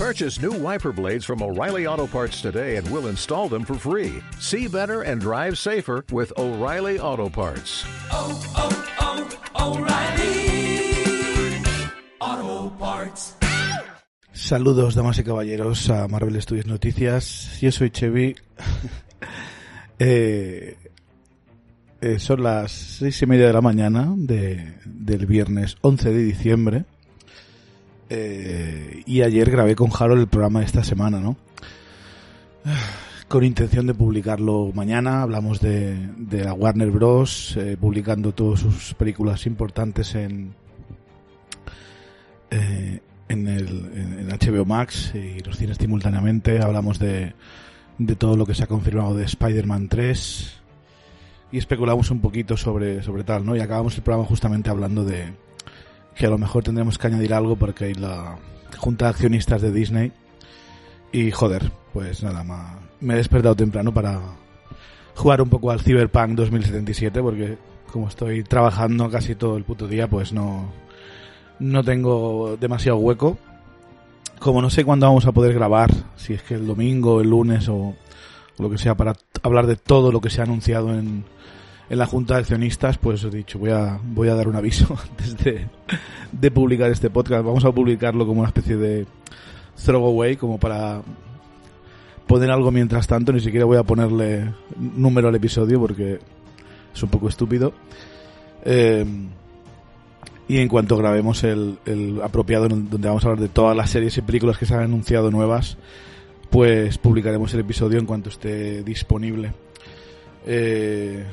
Purchase new wiper blades from O'Reilly Auto Parts today and we'll install them for free. See better and drive safer with O'Reilly Auto Parts. oh, oh, O'Reilly Auto Parts. Saludos, damas y caballeros, a Marvel Studios Noticias. Yo soy Chevy. Eh, eh, son las seis y media de la mañana de, del viernes 11 de diciembre. Eh, y ayer grabé con Harold el programa de esta semana, ¿no? Con intención de publicarlo mañana. Hablamos de, de la Warner Bros. eh, publicando todas sus películas importantes en, eh, en, el, en, HBO Max y los cines simultáneamente. Hablamos de, de todo lo que se ha confirmado de Spider-Man 3 y especulamos un poquito sobre, sobre tal, ¿no? Y acabamos el programa justamente hablando de que a lo mejor tendremos que añadir algo porque hay la junta de accionistas de Disney y joder, pues nada más. Me he despertado temprano para jugar un poco al Cyberpunk 2077 porque como estoy trabajando casi todo el puto día, pues no, no tengo demasiado hueco. Como no sé cuándo vamos a poder grabar, si es que el domingo, el lunes o, lo que sea, para hablar de todo lo que se ha anunciado en, en la junta de accionistas, pues he dicho, voy a, voy a dar un aviso antes de, publicar este podcast. Vamos a publicarlo como una especie de throwaway, como para poner algo mientras tanto. Ni siquiera voy a ponerle número al episodio porque es un poco estúpido. Eh, y en cuanto grabemos el, el apropiado donde vamos a hablar de todas las series y películas que se han anunciado nuevas, pues publicaremos el episodio en cuanto esté disponible. Eh,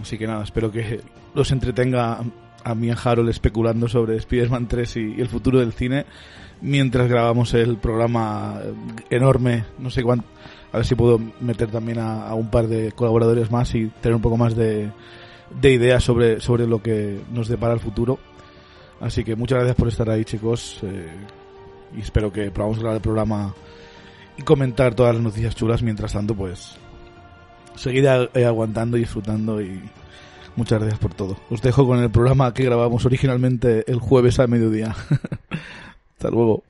así que nada, espero que los entretenga a mí y a Harold especulando sobre Spider-Man 3 y, el futuro del cine mientras grabamos el programa enorme, no sé cuánto, a ver si puedo meter también a, a un par de colaboradores más y tener un poco más de, de ideas sobre, sobre lo que nos depara el futuro. Así que muchas gracias por estar ahí, chicos. eh, y espero que podamos grabar el programa y comentar todas las noticias chulas. Mientras tanto, pues, seguid a- eh, aguantando y disfrutando. Y muchas gracias por todo. Os dejo con el programa que grabamos originalmente el jueves al mediodía. Hasta luego.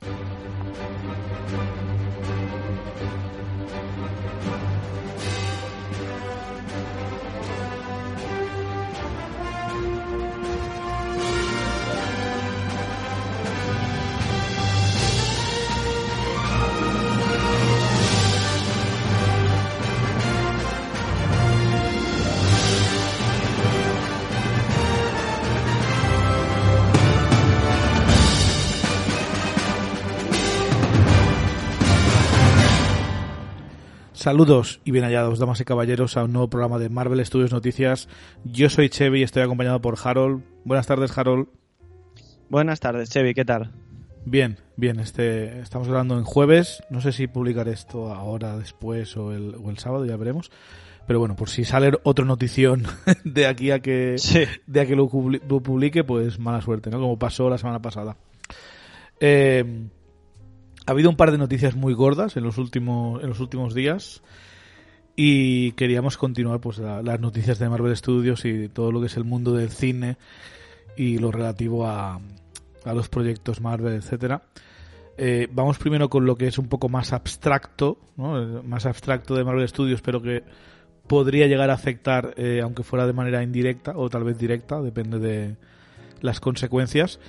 Saludos y bien hallados, damas y caballeros, a un nuevo programa de Marvel Studios Noticias. Yo soy Chevy y estoy acompañado por Harold. Buenas tardes, Harold. Buenas tardes, Chevy, ¿qué tal? Bien, bien, este, estamos grabando en jueves. No sé si publicaré esto ahora, después o el, o el sábado, ya veremos. Pero bueno, por si sale otra notición de aquí a que, Sí. de a que lo publique, pues mala suerte, ¿no? Como pasó la semana pasada. Eh, ha habido un par de noticias muy gordas en los últimos, en los últimos días y queríamos continuar pues la- las noticias de Marvel Studios y todo lo que es el mundo del cine y lo relativo a, a los proyectos Marvel, etcétera. Eh, vamos primero con lo que es un poco más abstracto. Eh, más abstracto de Marvel Studios, pero que podría llegar a afectar, eh, aunque fuera de manera indirecta o tal vez directa, depende de las consecuencias.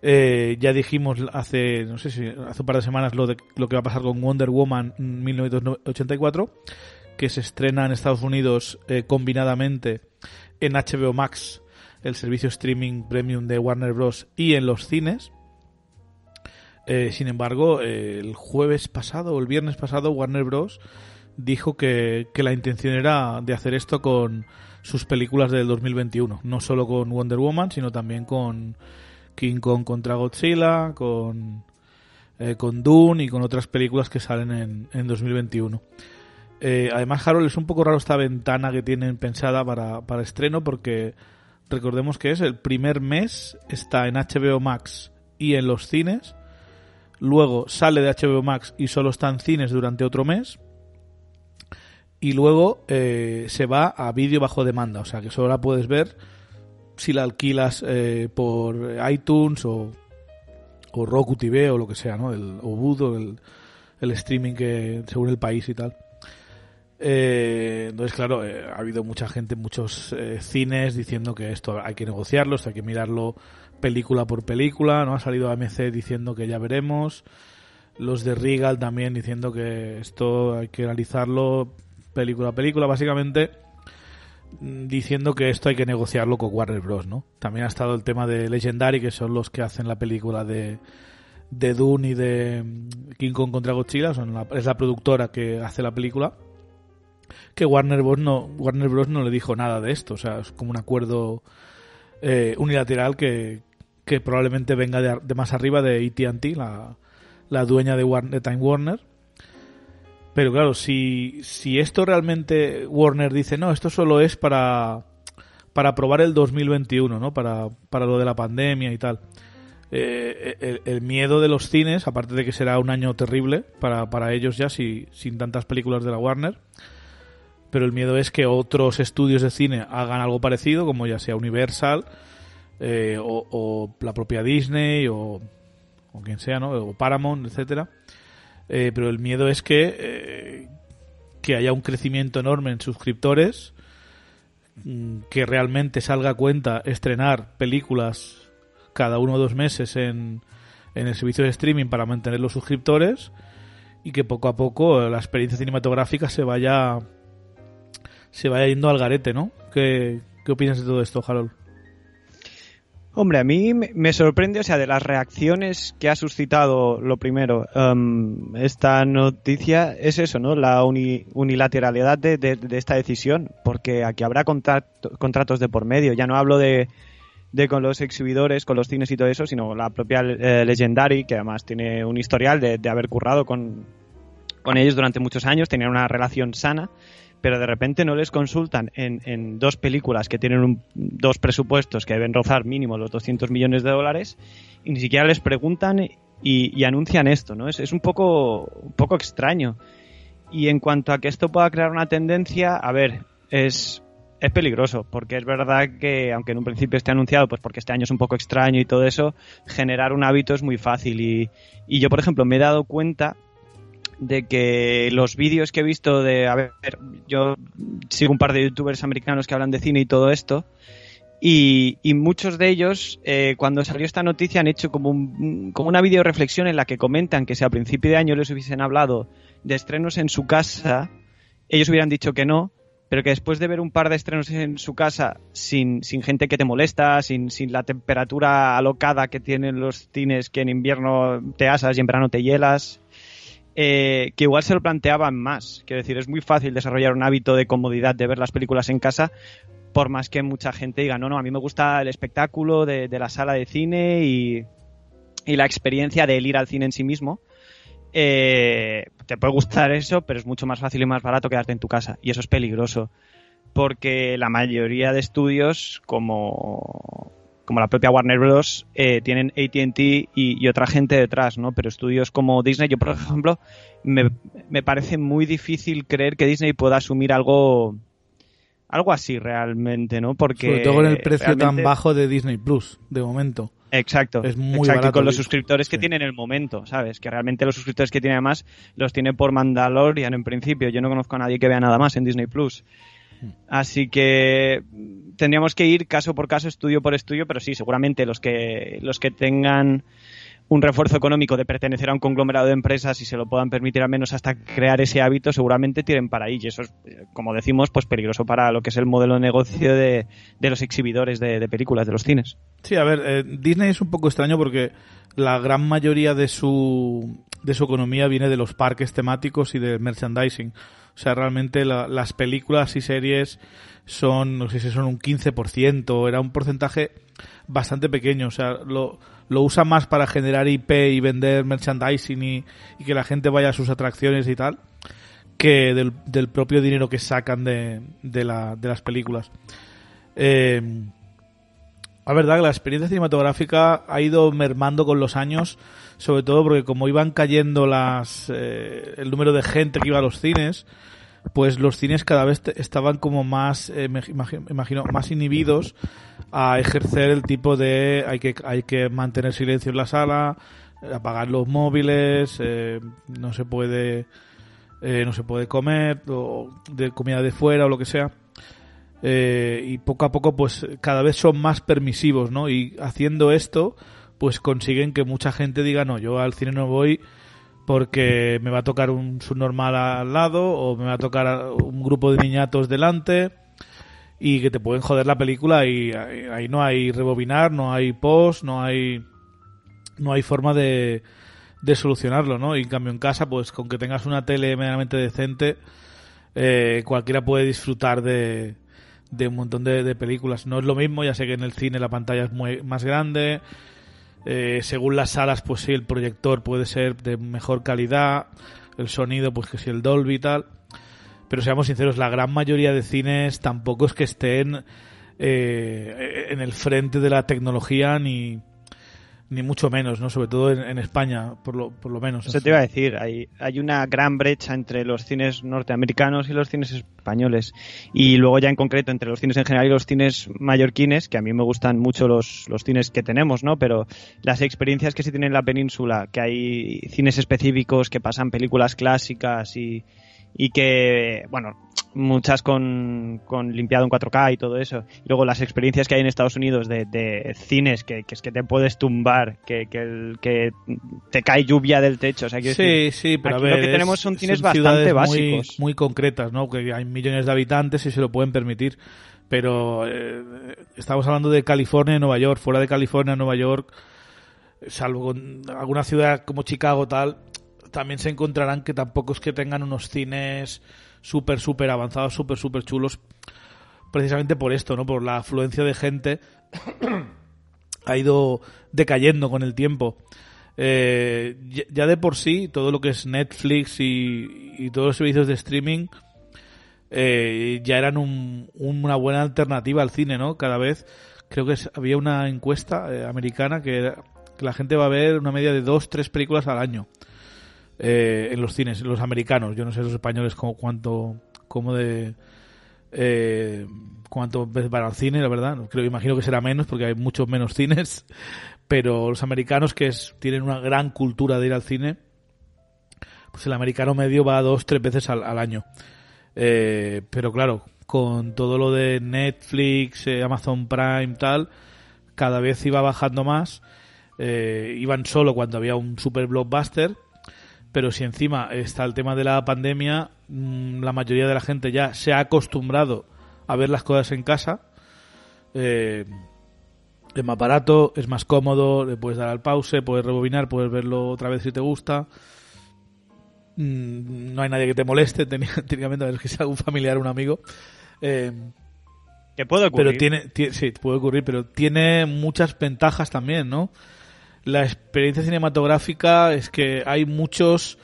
Eh, ya dijimos hace, no sé si hace un par de semanas lo, de, lo que va a pasar con Wonder Woman 1984, que se estrena en Estados Unidos eh, combinadamente en HBO Max, el servicio streaming premium de Warner Bros. y en los cines. Eh, sin embargo, el jueves pasado o el viernes pasado, Warner Bros. dijo que, que la intención era de hacer esto con sus películas del 2021. No solo con Wonder Woman, sino también con King Kong contra Godzilla, con, eh, con Dune y con otras películas que salen en, en 2021. Eh, además, Harold, es un poco raro esta ventana que tienen pensada para, para estreno porque recordemos que es el primer mes, está en HBO Max y en los cines. Luego sale de HBO Max y solo está en cines durante otro mes. Y luego eh, se va a vídeo bajo demanda, o sea que solo la puedes ver si la alquilas eh, por iTunes o, o Roku TV o lo que sea, ¿no? El, o Voodoo, el, el streaming que según el país y tal. Eh, entonces, claro, eh, ha habido mucha gente, muchos eh, cines diciendo que esto hay que negociarlo, esto hay que mirarlo película por película, ¿no? Ha salido AMC diciendo que ya veremos, los de Regal también diciendo que esto hay que analizarlo película a película, básicamente diciendo que esto hay que negociarlo con Warner Bros, ¿no? También ha estado el tema de Legendary, que son los que hacen la película de, de Dune y de mm, King Kong contra Godzilla, son la- es la productora que hace la película que Warner Bros. no Warner Bros. no le dijo nada de esto, o sea, es como un acuerdo eh, unilateral que, que probablemente venga de, de más arriba de AT&T, la, la dueña de, Warner, de Time Warner. Pero claro, si, si esto realmente Warner dice, no, esto solo es para, para probar el 2021, ¿no? Para, para lo de la pandemia y tal. Eh, el, miedo de los cines, aparte de que será un año terrible para, para ellos ya, si, sin tantas películas de la Warner, pero el miedo es que otros estudios de cine hagan algo parecido, como ya sea Universal eh, o, o la propia Disney o, o quien sea, ¿no? O Paramount, etcétera. Eh, pero el miedo es que eh, que haya un crecimiento enorme en suscriptores, mm, que realmente salga a cuenta estrenar películas cada uno o dos meses en, en el servicio de streaming para mantener los suscriptores y que poco a poco la experiencia cinematográfica se vaya se vaya yendo al garete, ¿no? ¿Qué, qué opinas de todo esto, Harold? Hombre, a mí me sorprende, o sea, de las reacciones que ha suscitado, lo primero, em, esta noticia es eso, ¿no? La uni- unilateralidad de, de- esta decisión, porque aquí habrá contrato- contratos de por medio. Ya no hablo de, de con los exhibidores, con los cines y todo eso, sino la propia eh, Legendary, que además tiene un historial de, haber currado con, con ellos durante muchos años, tenían una relación sana, pero de repente no les consultan en, en dos películas que tienen un- dos presupuestos que deben rozar mínimo los 200 millones de dólares y ni siquiera les preguntan y, y anuncian esto, ¿no? Es, es un, poco, un poco extraño. Y en cuanto a que esto pueda crear una tendencia, a ver, es, es peligroso, porque es verdad que, aunque en un principio esté anunciado, pues porque este año es un poco extraño y todo eso, generar un hábito es muy fácil. Y, y yo, por ejemplo, me he dado cuenta de que los vídeos que he visto de, a ver, yo sigo un par de youtubers americanos que hablan de cine y todo esto, y, muchos de ellos, eh, cuando salió esta noticia, han hecho como, un, como una video reflexión en la que comentan que si a principio de año les hubiesen hablado de estrenos en su casa, ellos hubieran dicho que no, pero que después de ver un par de estrenos en su casa sin, sin gente que te molesta, sin, sin la temperatura alocada que tienen los cines que en invierno te asas y en verano te hielas, eh, que igual se lo planteaban más. Quiero decir, es muy fácil desarrollar un hábito de comodidad de ver las películas en casa, por más que mucha gente diga, no, no, a mí me gusta el espectáculo de, la sala de cine y, y la experiencia de ir al cine en sí mismo. Eh, te puede gustar eso, pero es mucho más fácil y más barato quedarte en tu casa. Y eso es peligroso. Porque la mayoría de estudios, como, como la propia Warner Bros., eh, tienen ATT y, y otra gente detrás, ¿no? Pero estudios como Disney, yo por ejemplo, me, me parece muy difícil creer que Disney pueda asumir algo algo así realmente, ¿no? Porque Sobre todo con el precio tan bajo de Disney Plus, de momento. Exacto, Es muy exacto, barato, con los suscriptores que Sí. tiene en el momento, ¿sabes? Que realmente los suscriptores que tiene además los tiene por Mandalorian en principio. Yo no conozco a nadie que vea nada más en Disney Plus. Así que tendríamos que ir caso por caso, estudio por estudio, pero sí, seguramente los que los que tengan un refuerzo económico de pertenecer a un conglomerado de empresas y se lo puedan permitir al menos hasta crear ese hábito, seguramente tiren para ahí. Y eso es, eh, como decimos, pues peligroso para lo que es el modelo de negocio de, de los exhibidores de, de películas, de los cines. Sí, a ver, eh, Disney es un poco extraño porque la gran mayoría de su, de su economía viene de los parques temáticos y del merchandising. O sea, realmente la- las películas y series son, no sé si son un 15%, era un porcentaje bastante pequeño. O sea, lo, lo usa más para generar IP y vender merchandising y, y que la gente vaya a sus atracciones y tal, que del, propio dinero que sacan de, de, la, de las películas. Eh, la verdad que la experiencia cinematográfica ha ido mermando con los años, sobre todo porque como iban cayendo las eh, el número de gente que iba a los cines, pues los cines cada vez estaban como más, eh, me imagi- imagino, más inhibidos a ejercer el tipo de hay que hay que mantener silencio en la sala, apagar los móviles, eh, no se puede eh, no se puede comer o de comida de fuera o lo que sea. Eh, y poco a poco pues cada vez son más permisivos, ¿no? Y haciendo esto pues consiguen que mucha gente diga, no, yo al cine no voy porque me va a tocar un subnormal al lado o me va a tocar un grupo de niñatos delante y que te pueden joder la película y ahí no hay rebobinar, no hay post, no hay no hay forma de, de solucionarlo, ¿no? Y en cambio en casa, pues con que tengas una tele medianamente decente, eh, cualquiera puede disfrutar de, de un montón de, películas. No es lo mismo, ya sé que en el cine la pantalla es muy, más grande, eh, según las salas, pues sí, el proyector puede ser de mejor calidad, el sonido, pues que si el Dolby y tal. Pero seamos sinceros, la gran mayoría de cines tampoco es que estén eh, en el frente de la tecnología ni, ni mucho menos, ¿no? Sobre todo en, España, por lo, por lo menos. Eso te iba a decir, hay, hay una gran brecha entre los cines norteamericanos y los cines españoles. Y luego ya en concreto entre los cines en general y los cines mallorquines, que a mí me gustan mucho los, los cines que tenemos, ¿no? Pero las experiencias que se tienen en la península, que hay cines específicos que pasan películas clásicas y, y que, bueno, muchas con, con, limpiado en 4K y todo eso. Y luego las experiencias que hay en Estados Unidos de, de cines que, que, es que te puedes tumbar, que, que, que te cae lluvia del techo. O sea, sí, sí, pero a ver, lo que tenemos son cines bastante básicos. Muy, concretas, ¿no? Que hay millones de habitantes y se lo pueden permitir. Pero eh, estamos hablando de California y Nueva York. Fuera de California, Nueva York, salvo con alguna ciudad como Chicago tal, también se encontrarán que tampoco es que tengan unos cines súper, súper avanzados, súper, súper chulos, precisamente por esto, ¿no? Por la afluencia de gente ha ido decayendo con el tiempo. Eh, ya de por sí, todo lo que es Netflix y, todos los servicios de streaming eh, ya eran una buena alternativa al cine, ¿no? Cada vez, creo que había una encuesta eh, americana que, que, la gente va a ver una media de dos, tres películas al año. Eh, en los cines, los americanos. Yo no sé los españoles cuánto, como de eh, cuánto van al cine, la verdad. Creo, imagino que será menos porque hay muchos menos cines. Pero los americanos que tienen una gran cultura de ir al cine, pues el americano medio va dos, tres veces al, año. Eh, pero claro, con todo lo de Netflix, Amazon Prime, tal, cada vez iba bajando más. iban solo cuando había un super blockbuster pero si encima está el tema de la pandemia, mm, la mayoría de la gente ya se ha acostumbrado a ver las cosas en casa. Eh, es más barato, es más cómodo, le puedes dar al pause, puedes rebobinar, puedes verlo otra vez si te gusta. Mm, no hay nadie que te moleste, técnicamente, a ver que sea un familiar o un amigo. Eh, que puede ocurrir. Pero tiene, sí, puede ocurrir, pero tiene muchas ventajas también, ¿no? La experiencia cinematográfica es que hay muchos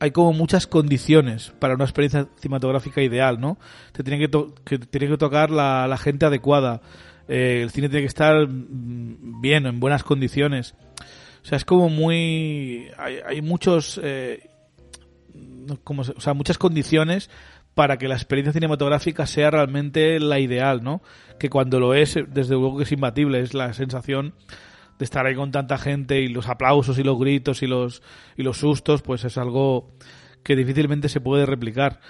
hay como muchas condiciones para una experiencia cinematográfica ideal, ¿no? Te tiene que, que tiene que tocar la, gente adecuada, eh, el cine tiene que estar mm, bien, en buenas condiciones. O sea, es como muy... hay, muchos... Eh, como, o sea, muchas condiciones para que la experiencia cinematográfica sea realmente la ideal, ¿no? Que cuando lo es, desde luego que es imbatible, es la sensación de estar ahí con tanta gente y los aplausos y los gritos y los, y los sustos, pues es algo que difícilmente se puede replicar.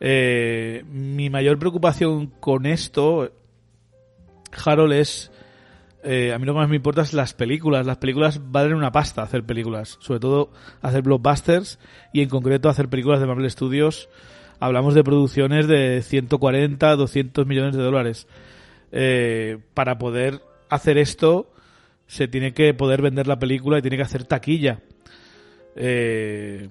Eh, mi mayor preocupación con esto, Harold, es... Eh, a mí lo que más me importa es las películas. Las películas valen una pasta hacer películas. Sobre todo hacer blockbusters y en concreto hacer películas de Marvel Studios. Hablamos de producciones de 140, 200 millones de dólares. Eh, para poder hacer esto se tiene que poder vender la película y tiene que hacer taquilla. Eh,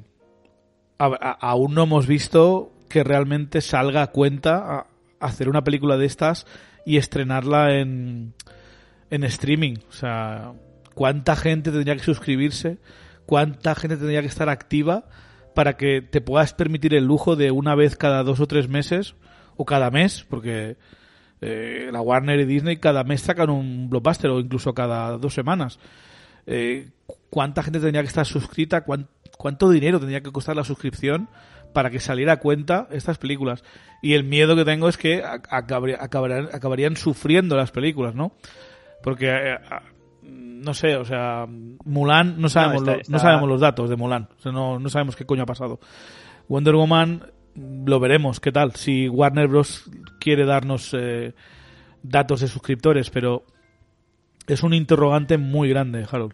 aún no hemos visto que realmente salga a cuenta hacer una película de estas y estrenarla en, en streaming. O sea, ¿cuánta gente tendría que suscribirse? ¿Cuánta gente tendría que estar activa para que te puedas permitir el lujo de una vez cada dos o tres meses o cada mes? Porque eh, la Warner y Disney cada mes sacan un blockbuster o incluso cada dos semanas. Eh, ¿Cuánta gente tendría que estar suscrita? ¿Cuánto dinero tendría que costar la suscripción para que saliera a cuenta estas películas? Y el miedo que tengo es que acabarían, acabarían sufriendo las películas, ¿no? Porque eh, no sé, o sea, Mulan, no sabemos, está- lo- está- no sabemos los datos de Mulan, o sea, no, no sabemos qué coño ha pasado. Wonder Woman, lo veremos, qué tal, si Warner Bros. quiere darnos eh, datos de suscriptores, pero es un interrogante muy grande, Harold.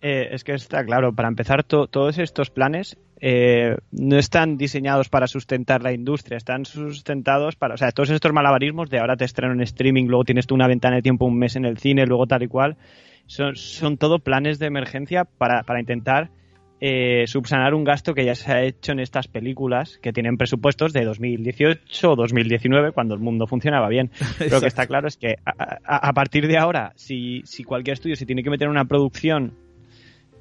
Eh, es que está claro, para empezar, to- todos estos planes eh, no están diseñados para sustentar la industria, están sustentados para, o sea, todos estos malabarismos de ahora te estreno en streaming, luego tienes tú una ventana de tiempo, un mes en el cine, luego tal y cual, son, son todo planes de emergencia para, para intentar eh, subsanar un gasto que ya se ha hecho en estas películas que tienen presupuestos de 2018 o 2019 cuando el mundo funcionaba bien. Lo que está claro es que a, a- a partir de ahora, si, si cualquier estudio se tiene que meter en una producción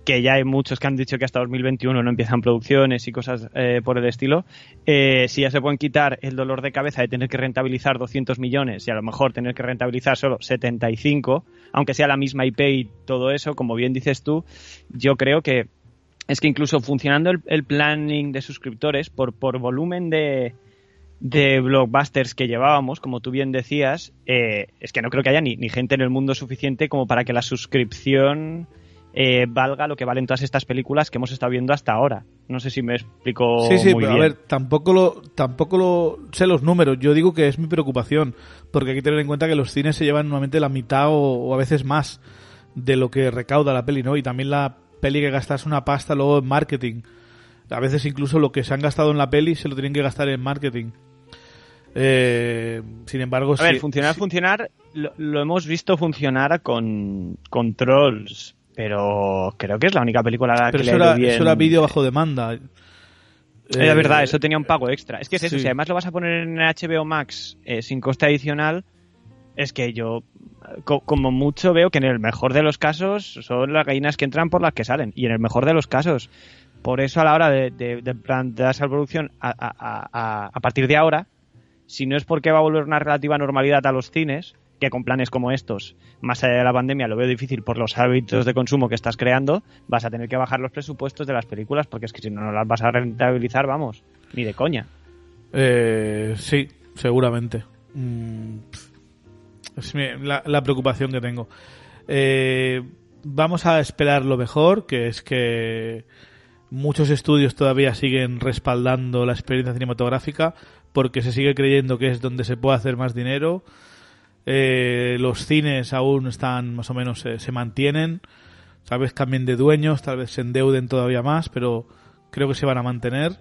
que ya hay muchos que han dicho que hasta 2021 no empiezan producciones y cosas eh, por el estilo, eh, si ya se pueden quitar el dolor de cabeza de tener que rentabilizar 200 millones y a lo mejor tener que rentabilizar solo 75, aunque sea la misma IP y todo eso, como bien dices tú, yo creo que es que incluso funcionando el, el planning de suscriptores por, por volumen de, de blockbusters que llevábamos, como tú bien decías, eh, es que no creo que haya ni, ni gente en el mundo suficiente como para que la suscripción eh, valga lo que valen todas estas películas que hemos estado viendo hasta ahora. No sé si me explico Sí, sí, muy pero bien. a ver, tampoco lo, tampoco lo sé los números. Yo digo que es mi preocupación, porque hay que tener en cuenta que los cines se llevan normalmente la mitad o, o a veces más de lo que recauda la peli, ¿no? Y también la peli que gastas una pasta luego en marketing. A veces incluso lo que se han gastado en la peli se lo tienen que gastar en marketing. Eh, sin embargo, A ver, funcionar, sí- funcionar, lo, lo hemos visto funcionar con, con Trolls, pero creo que es la única película a la pero que eso le ha era, bien. eso era vídeo bajo demanda. Es Eh, verdad, eso tenía un pago extra. Es que es eso, sí. si además lo vas a poner en HBO Max eh, sin coste adicional, es que yo, co- como mucho, veo que en el mejor de los casos son las gallinas que entran por las que salen. Y en el mejor de los casos. Por eso, a la hora de, plantearse la producción, a partir de ahora, si no es porque va a volver una relativa normalidad a los cines, que con planes como estos, más allá de la pandemia, lo veo difícil por los hábitos de consumo que estás creando, vas a tener que bajar los presupuestos de las películas, porque es que si no, no las vas a rentabilizar, vamos, ni de coña. Eh, sí, seguramente. Mm, es la, preocupación que tengo. Eh, vamos a esperar lo mejor, que es que muchos estudios todavía siguen respaldando la experiencia cinematográfica porque se sigue creyendo que es donde se puede hacer más dinero. Eh, los cines aún están más o menos eh, se mantienen. Tal vez cambien de dueños, tal vez se endeuden todavía más, pero creo que se van a mantener.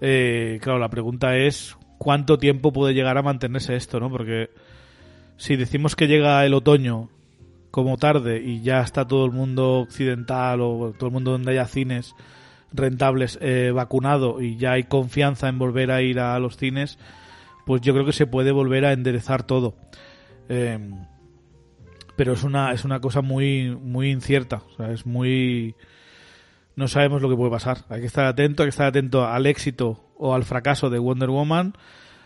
Eh, claro, la pregunta es cuánto tiempo puede llegar a mantenerse esto, ¿no? Porque si decimos que llega el otoño como tarde y ya está todo el mundo occidental o todo el mundo donde haya cines rentables eh, vacunado y ya hay confianza en volver a ir a los cines, pues yo creo que se puede volver a enderezar todo. Eh, pero es una es una cosa muy muy incierta, o sea, es muy no sabemos lo que puede pasar. Hay que estar atento, hay que estar atento al éxito o al fracaso de Wonder Woman.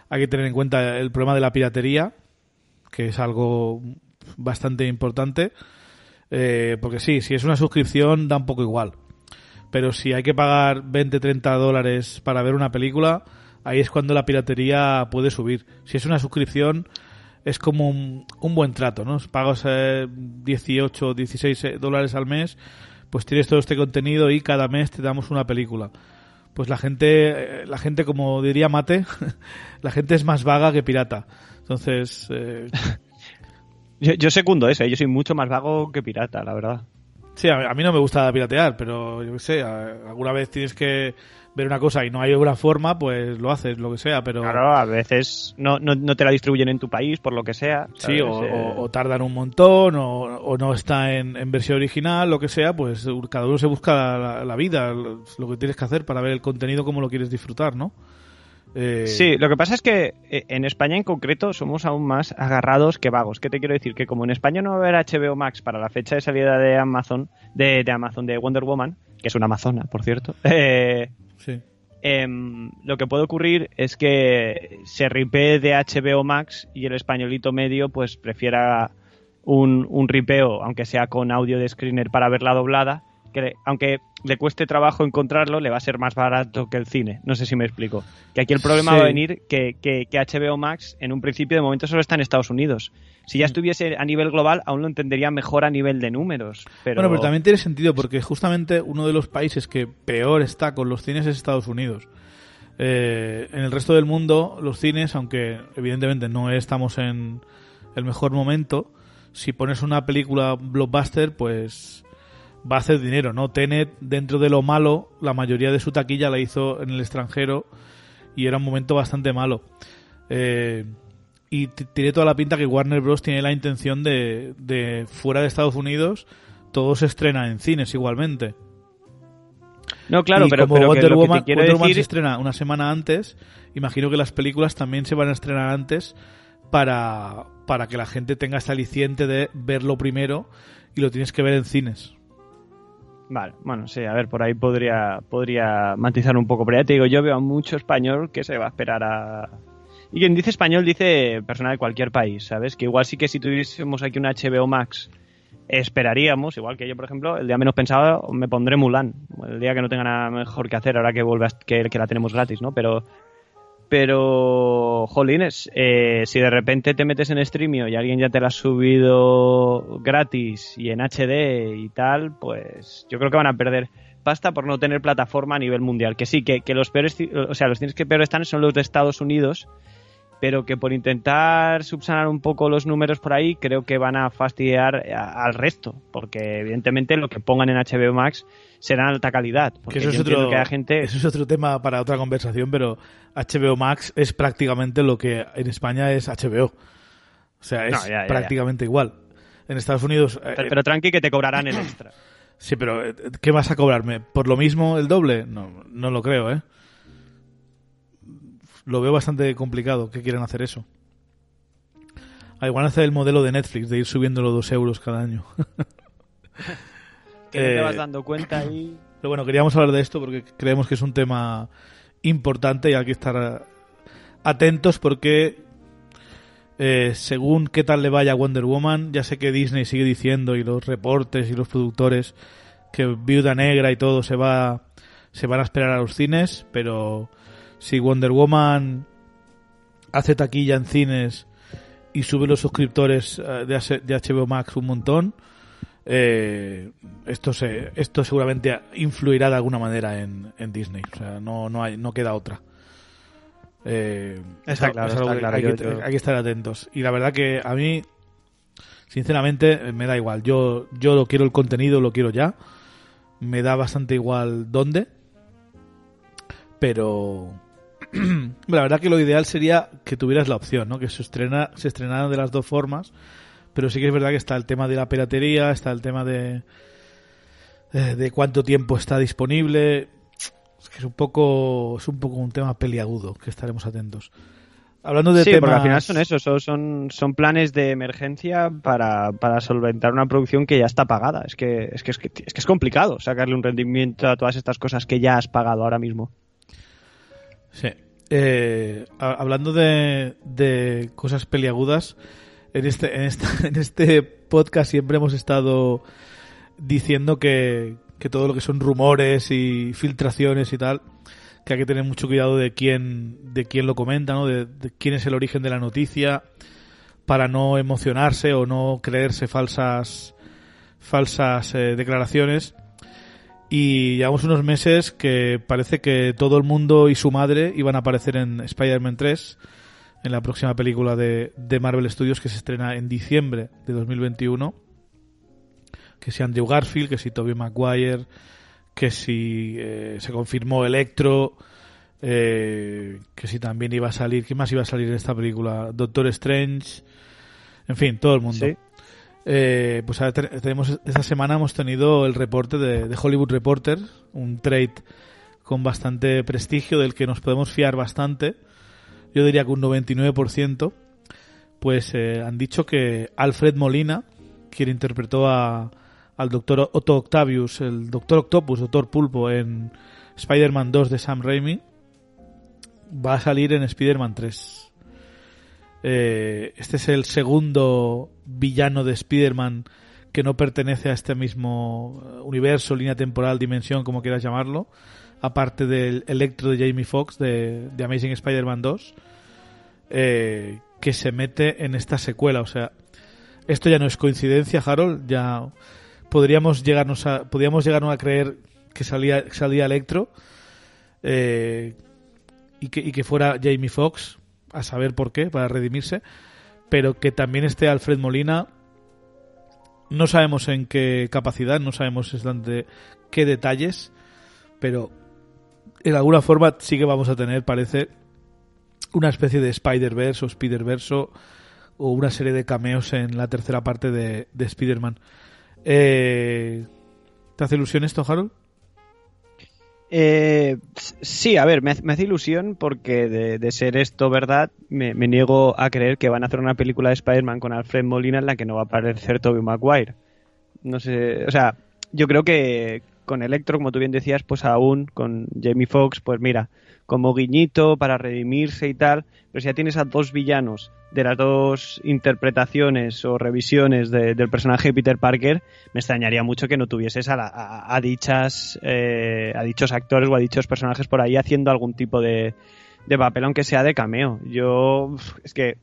Hay que tener en cuenta el problema de la piratería, que es algo bastante importante. Eh, porque sí, si es una suscripción da un poco igual. Pero si hay que pagar 20, 30 dólares para ver una película, ahí es cuando la piratería puede subir. Si es una suscripción, es como un, buen trato, ¿no? Pagas eh, 18 16 dólares al mes, pues tienes todo este contenido y cada mes te damos una película. Pues la gente, eh, la gente como diría Mate, la gente es más vaga que pirata. Entonces, eh, Yo, yo secundo eso, yo soy mucho más vago que pirata, la verdad. Sí, a, a mí no me gusta piratear, pero yo qué sé, a- alguna vez tienes que ver una cosa y no hay otra forma, pues lo haces, lo que sea, pero... Claro, a veces no, no, no te la distribuyen en tu país, por lo que sea. Sí, Eh, o- o tardan un montón, o, o no está en, en versión original, lo que sea, pues cada uno se busca la, la vida, lo que tienes que hacer para ver el contenido como lo quieres disfrutar, ¿no? Eh, Sí, lo que pasa es que eh, en España en concreto somos aún más agarrados que vagos. ¿Qué te quiero decir? Que como en España no va a haber HBO Max para la fecha de salida de Amazon, de, de Amazon, de Wonder Woman, que es una amazona, por cierto, eh, sí. em, lo que puede ocurrir es que se ripee de HBO Max y el españolito medio pues prefiera un, un ripeo, aunque sea con audio de screener para verla doblada, que aunque le cueste trabajo encontrarlo, le va a ser más barato que el cine. No sé si me explico. Que aquí el problema Sí. va a venir que, que, que HBO Max en un principio de momento solo está en Estados Unidos. Si Mm. ya estuviese a nivel global, aún lo entendería mejor a nivel de números. Pero, Bueno, pero también tiene sentido porque justamente uno de los países que peor está con los cines es Estados Unidos. Eh, en el resto del mundo, los cines, aunque evidentemente no estamos en el mejor momento, si pones una película blockbuster, pues va a hacer dinero, ¿no? Tenet, dentro de lo malo, la mayoría de su taquilla la hizo en el extranjero y era un momento bastante malo. Eh, y tiene toda la pinta que Warner Bros. tiene la intención de, de fuera de Estados Unidos, todo se estrena en cines igualmente. No, claro, Y pero, como pero Wonder que Woman, se estrena una semana antes, imagino que las películas también se van a estrenar antes para, para que la gente tenga esta aliciente de verlo primero y lo tienes que ver en cines. Vale, bueno, sí, a ver, por ahí podría, podría matizar un poco, pero ya te digo, yo veo a mucho español que se va a esperar a... Y quien dice español dice persona de cualquier país, ¿sabes? Que igual sí que si tuviésemos aquí un HBO Max esperaríamos, igual que yo, por ejemplo, el día menos pensado me pondré Mulan, el día que no tenga nada mejor que hacer, ahora que vuelve a- que, que la tenemos gratis, ¿no? Pero, pero, jolines, eh, si de repente te metes en streamio y alguien ya te la ha subido gratis y en HD y tal, pues yo creo que van a perder pasta por no tener plataforma a nivel mundial. Que sí, que, que los peores, o sea, los cines que peor están son los de Estados Unidos, pero que por intentar subsanar un poco los números por ahí, creo que van a fastidiar a- al resto, porque evidentemente lo que pongan en HBO Max será alta calidad. Porque Que eso, es otro, que hay gente... eso es otro tema para otra conversación, pero HBO Max es prácticamente lo que en España es HBO. O sea, es No, ya, ya, ya. prácticamente igual. En Estados Unidos... eh, Pero, pero tranqui que te cobrarán el extra. Sí, pero eh, ¿qué vas a cobrarme? ¿Por lo mismo el doble? No, no lo creo, ¿eh? Lo veo bastante complicado que quieran hacer eso. Ah, igual hacer el modelo de Netflix, de ir subiéndolo dos euros cada año. Que te Eh, vas dando cuenta y... Pero bueno, queríamos hablar de esto porque creemos que es un tema importante y hay que estar eh, atentos porque eh, según qué tal le vaya a Wonder Woman, ya sé que Disney sigue diciendo y los reportes y los productores que Viuda Negra y todo se va se van a esperar a los cines, pero si Wonder Woman hace taquilla en cines y sube los suscriptores eh, de HBO Max un montón, eh, esto se esto seguramente influirá de alguna manera en, en Disney. O sea no no hay no queda otra. Eh, Está es claro, algo está que claro, hay, yo- que, yo- hay que estar atentos. Y la verdad que a mí sinceramente me da igual. Yo yo lo quiero el contenido lo quiero ya. Me da bastante igual dónde. Pero la verdad que lo ideal sería que tuvieras la opción, ¿no? Que se estrena, se estrenara de las dos formas, pero sí que es verdad que está el tema de la piratería, está el tema de eh, de cuánto tiempo está disponible. Es que es un poco es un poco un tema peliagudo que estaremos atentos. Hablando de sí, temas porque al final son eso, son, son, son planes de emergencia para, para solventar una producción que ya está pagada. Es, que, es, que, es que es complicado sacarle un rendimiento a todas estas cosas que ya has pagado ahora mismo. Sí. Eh, hablando de, cosas peliagudas, en este, en, en este podcast siempre hemos estado diciendo que, que todo lo que son rumores y filtraciones y tal, que hay que tener mucho cuidado de quién, de quién lo comenta, ¿no? de, de quién es el origen de la noticia, para no emocionarse o no creerse falsas, falsas eh, declaraciones. Y llevamos unos meses que parece que todo el mundo y su madre iban a aparecer en Spider-Man 3, en la próxima película de, de Marvel Studios que se estrena en diciembre de 2021. Que si Andrew Garfield, que si Tobey Maguire, que si eh, se confirmó Electro, eh, que si también iba a salir, ¿qué más iba a salir en esta película? Doctor Strange, en fin, todo el mundo. Sí. Eh, pues ahora te- tenemos esta semana hemos tenido el reporte de, Hollywood Reporter, un trade con bastante prestigio del que nos podemos fiar bastante. Yo diría que un 99%. Pues eh, han dicho que Alfred Molina, quien interpretó al doctor Otto Octavius, el doctor Octopus, doctor Pulpo en Spider-Man 2 de Sam Raimi, va a salir en Spider-Man 3. Eh, este es el segundo villano de Spider-Man que no pertenece a este mismo eh, universo, línea temporal, dimensión, como quieras llamarlo, aparte del Electro de Jamie Foxx de, Amazing Spider-Man 2, eh, que se mete en esta secuela. O sea, esto ya no es coincidencia, Harold, ya podríamos llegarnos a, podríamos llegarnos a creer que salía, salía Electro y, que, y que fuera Jamie Foxx, a saber por qué, para redimirse, pero que también esté Alfred Molina no sabemos en qué capacidad, no sabemos exactamente qué detalles, pero en alguna forma sí que vamos a tener, parece, una especie de Spider-Verse o Spider-Verse o una serie de cameos en la tercera parte de, de Spider-Man. Eh, ¿Te hace ilusión esto, Harold? Eh, sí, a ver, me, me hace ilusión porque de, de ser esto verdad, me, me niego a creer que van a hacer una película de Spider-Man con Alfred Molina en la que no va a aparecer Tobey Maguire. No sé, o sea, yo creo que con Electro, como tú bien decías, pues aún con Jamie Foxx, pues mira, como guiñito para redimirse y tal, pero si ya tienes a dos villanos de las dos interpretaciones o revisiones de- del personaje de Peter Parker, me extrañaría mucho que no tuvieses a, a- dichas eh, a dichos actores o a dichos personajes por ahí haciendo algún tipo de, de papel, aunque sea de cameo. Yo es que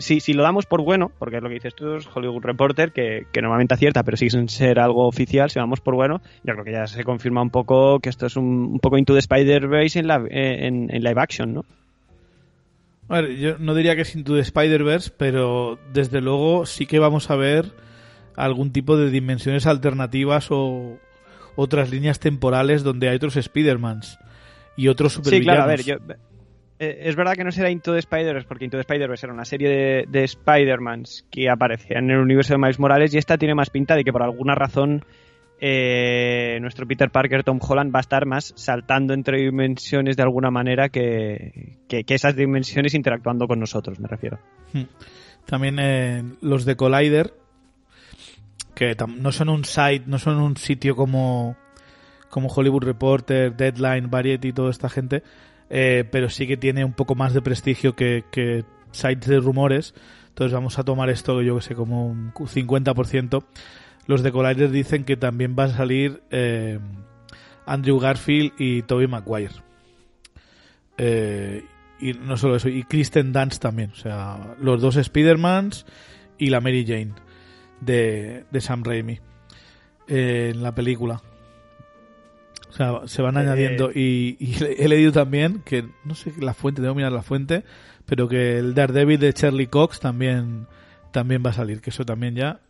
si, si lo damos por bueno, porque es lo que dices tú, es Hollywood Reporter, que, que normalmente acierta, pero sigue sin ser algo oficial, si vamos por bueno, yo creo que ya se confirma un poco que esto es un, un poco Into the Spider-Verse en, la- eh, en, en live action, ¿no? A ver, yo no diría que es Into the Spider-Verse, pero desde luego sí que vamos a ver algún tipo de dimensiones alternativas o otras líneas temporales donde hay otros Spider-Mans y otros Sí, supervillanos. claro, a ver, yo, es verdad que no será Into the Spider-Verse, porque Into the Spider-Verse era una serie de, de Spider-Mans que aparecían en el universo de Miles Morales y esta tiene más pinta de que por alguna razón eh, nuestro Peter Parker, Tom Holland, va a estar más saltando entre dimensiones de alguna manera que, que, esas dimensiones interactuando con nosotros, me refiero. También eh, los de Collider, que no son un site, no son un sitio como, como Hollywood Reporter, Deadline, Variety toda esta gente, eh, pero sí que tiene un poco más de prestigio que, que sites de rumores. Entonces vamos a tomar esto, yo que sé, como un 50%. Los de Collider dicen que también va a salir eh, Andrew Garfield y Tobey Maguire. Eh, y no solo eso, y Kristen Dunst también. O sea, los dos Spider-Mans y la Mary Jane de, de Sam Raimi eh, en la película. O sea, se van Eh, añadiendo. Y, y he leído también que, no sé la fuente, tengo que mirar la fuente, pero que el Daredevil de Charlie Cox también, también va a salir. Que eso también ya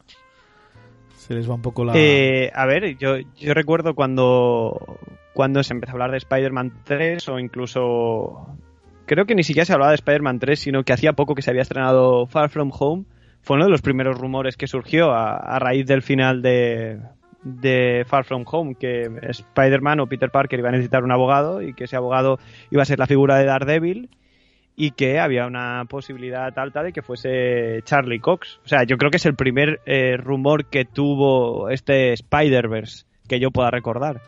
se les va un poco la. Eh, a ver, yo, yo recuerdo cuando, cuando se empezó a hablar de Spider-Man 3 o incluso... Creo que ni siquiera se hablaba de Spider-Man 3, sino que hacía poco que se había estrenado Far From Home. Fue uno de los primeros rumores que surgió a, a raíz del final de, de Far From Home, que Spider-Man o Peter Parker iba a necesitar un abogado y que ese abogado iba a ser la figura de Daredevil y que había una posibilidad alta de que fuese Charlie Cox. O sea, yo creo que es el primer eh, rumor que tuvo este Spider-Verse que yo pueda recordar.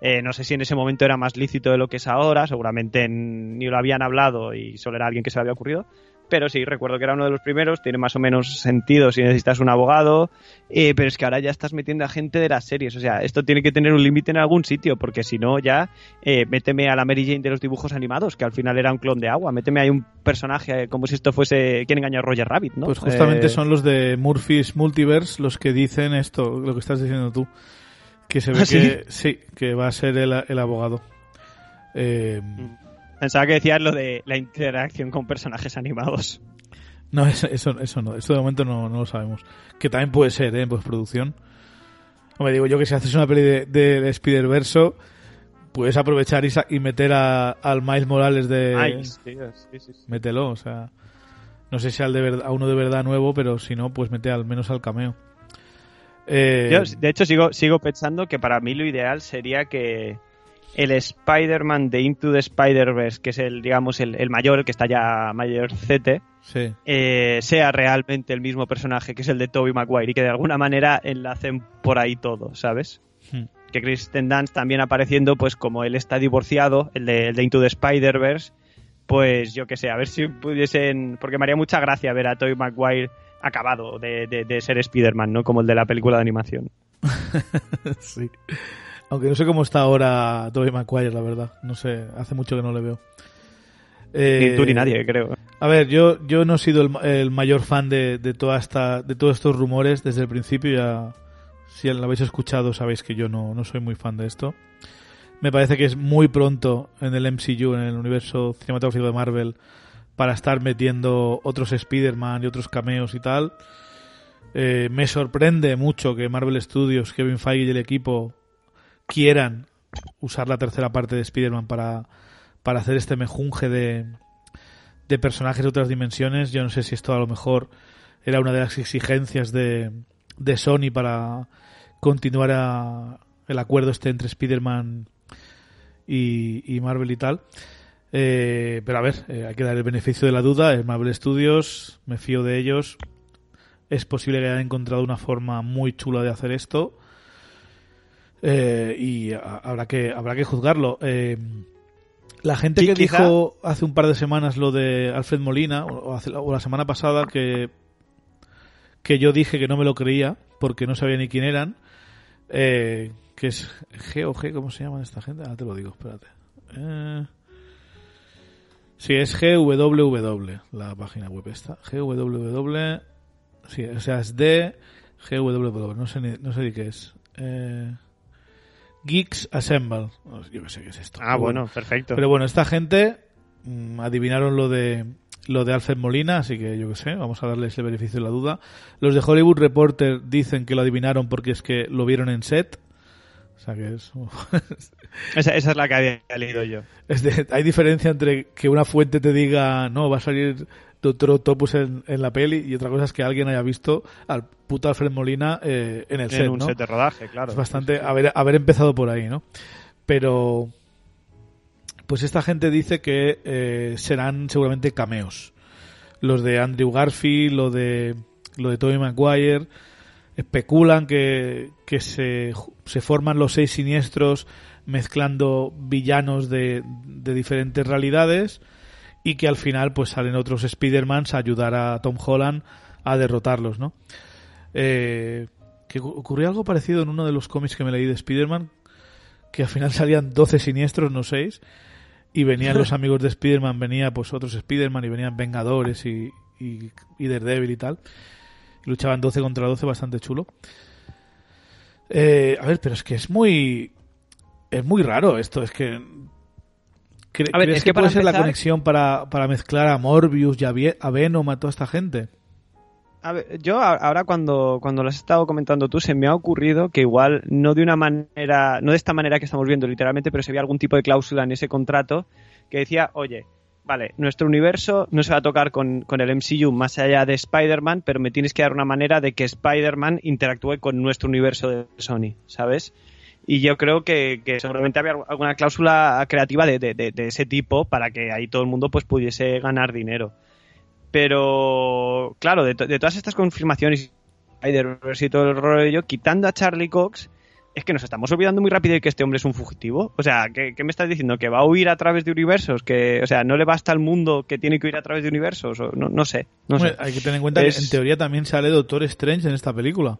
Eh, no sé si en ese momento era más lícito de lo que es ahora, seguramente ni lo habían hablado y solo era alguien que se le había ocurrido. Pero sí, recuerdo que era uno de los primeros, tiene más o menos sentido si necesitas un abogado, eh, pero es que ahora ya estás metiendo a gente de las series, o sea, esto tiene que tener un límite en algún sitio, porque si no ya eh, méteme a la Mary Jane de los dibujos animados, que al final era un clon de agua, méteme ahí un personaje eh, como si esto fuese quien engañó a Roger Rabbit, ¿no? Pues justamente Eh, son los de Murphy's Multiverse los que dicen esto, lo que estás diciendo tú. Que se ve ¿Ah, sí? que sí, que va a ser el, el abogado. Eh, Pensaba que decías lo de la interacción con personajes animados. no, eso, eso, eso no, eso de momento no, no lo sabemos. Que también puede ser, ¿eh? En postproducción. Hombre, digo yo que si haces una peli de, de, de Spider-Verse, puedes aprovechar y, y meter a, al Miles Morales de... Ay, sí, sí, sí, sí. Mételo, o sea... No sé si al de verdad, a uno de verdad nuevo, pero si no, pues mete al menos al cameo. Eh, Yo, de hecho, sigo, sigo pensando que para mí lo ideal sería que el Spider-Man de Into the Spider-Verse, que es el, digamos, el, el mayor, el que está ya mayor CT, sí. eh, sea realmente el mismo personaje que es el de Tobey Maguire y que de alguna manera enlacen por ahí todo, ¿sabes? Hmm. Que Kristen Dunst también apareciendo, pues como él está divorciado, el de, el de Into the Spider-Verse, pues yo que sé, a ver si pudiesen, porque me haría mucha gracia ver a Tobey Maguire acabado de, de, de ser Spider-Man, ¿no? Como el de la película de animación. sí. Aunque no sé cómo está ahora Tobey Maguire, la verdad. No sé, hace mucho que no le veo. Ni tú ni Eh, nadie, creo. A ver, yo, yo no he sido el, el mayor fan de, de toda esta, de todos estos rumores desde el principio. Ya, si lo habéis escuchado, sabéis que yo no, no soy muy fan de esto. Me parece que es muy pronto en el MCU, en el universo cinematográfico de Marvel, para estar metiendo otros Spider-Man y otros cameos y tal. Eh, me sorprende mucho que Marvel Studios, Kevin Feige y el equipo quieran usar la tercera parte de Spider-Man para, para hacer este mejunje de, de personajes de otras dimensiones. Yo no sé si esto a lo mejor era una de las exigencias de, de Sony para continuar a- el acuerdo este entre Spider-Man y, y Marvel y tal. Eh, pero a ver, eh, hay que dar el beneficio de la duda. Es Marvel Studios, me fío de ellos. Es posible que hayan encontrado una forma muy chula de hacer esto. Eh, y a- habrá que habrá que juzgarlo. Eh, la gente que quizá- dijo hace un par de semanas lo de Alfred Molina, o, hace- o la semana pasada, que, que yo dije que no me lo creía porque no sabía ni quién eran, eh, que es G o G, ¿cómo se llaman esta gente? Ah, te lo digo, espérate. Eh, sí, es GWW, la página web esta. GWW, sí, o sea, es de GWW, no sé, ni, no sé ni qué es. Eh, Geeks Assemble, yo qué sé qué es esto. Ah, bueno, perfecto. pero bueno, esta gente mm, adivinaron lo de lo de Alfred Molina, así que yo qué sé, vamos a darles el beneficio de la duda. Los de Hollywood Reporter dicen que lo adivinaron porque es que lo vieron en set. O sea que es, Esa, esa es la que había leído yo. es de- hay diferencia entre que una fuente te diga, no, va a salir Doctor Octopus en, en la peli y otra cosa es que alguien haya visto al puto Alfred Molina eh, en el En set, un ¿no? set de rodaje, claro. Es bastante haber, haber empezado por ahí, ¿no? Pero pues esta gente dice que eh, serán seguramente cameos. Los de Andrew Garfield, lo de lo de Tobey Maguire especulan que, que se, se forman los seis siniestros mezclando villanos de, de diferentes realidades y que al final pues salen otros Spider-Mans a ayudar a Tom Holland a derrotarlos, ¿no? Eh, que ocu- ocurrió algo parecido en uno de los cómics que me leí de Spider-Man, que al final salían 12 siniestros, no 6, y venían los amigos de Spider-Man, venía pues otros Spider-Man y venían Vengadores y, y, y Daredevil y tal. Y luchaban 12 contra 12, bastante chulo. Eh, a ver, pero es que es muy... Es muy raro esto, es que... ¿Cre- A ver, ¿Crees es que, puede ser la conexión para, para mezclar a Morbius y a, Venom, a toda esta gente? A ver, yo ahora cuando, cuando lo has estado comentando tú, se me ha ocurrido que igual no de una manera, no de esta manera que estamos viendo literalmente, pero se había algún tipo de cláusula en ese contrato que decía, oye, vale, nuestro universo no se va a tocar con, con el MCU más allá de Spider-Man, pero me tienes que dar una manera de que Spider-Man interactúe con nuestro universo de Sony, ¿sabes? Y yo creo que, que seguramente había alguna cláusula creativa de, de- de- de ese tipo para que ahí todo el mundo pues pudiese ganar dinero. Pero, claro, de, to- de todas estas confirmaciones y todo el rollo, quitando a Charlie Cox, es que nos estamos olvidando muy rápido de que este hombre es un fugitivo. O sea, ¿qué, qué me estás diciendo? ¿Que va a huir a través de universos? que O sea, ¿no le basta al mundo que tiene que huir a través de universos? O, no, no sé, no Hombre, sé. hay que tener en cuenta Es- que en teoría también sale Doctor Strange en esta película.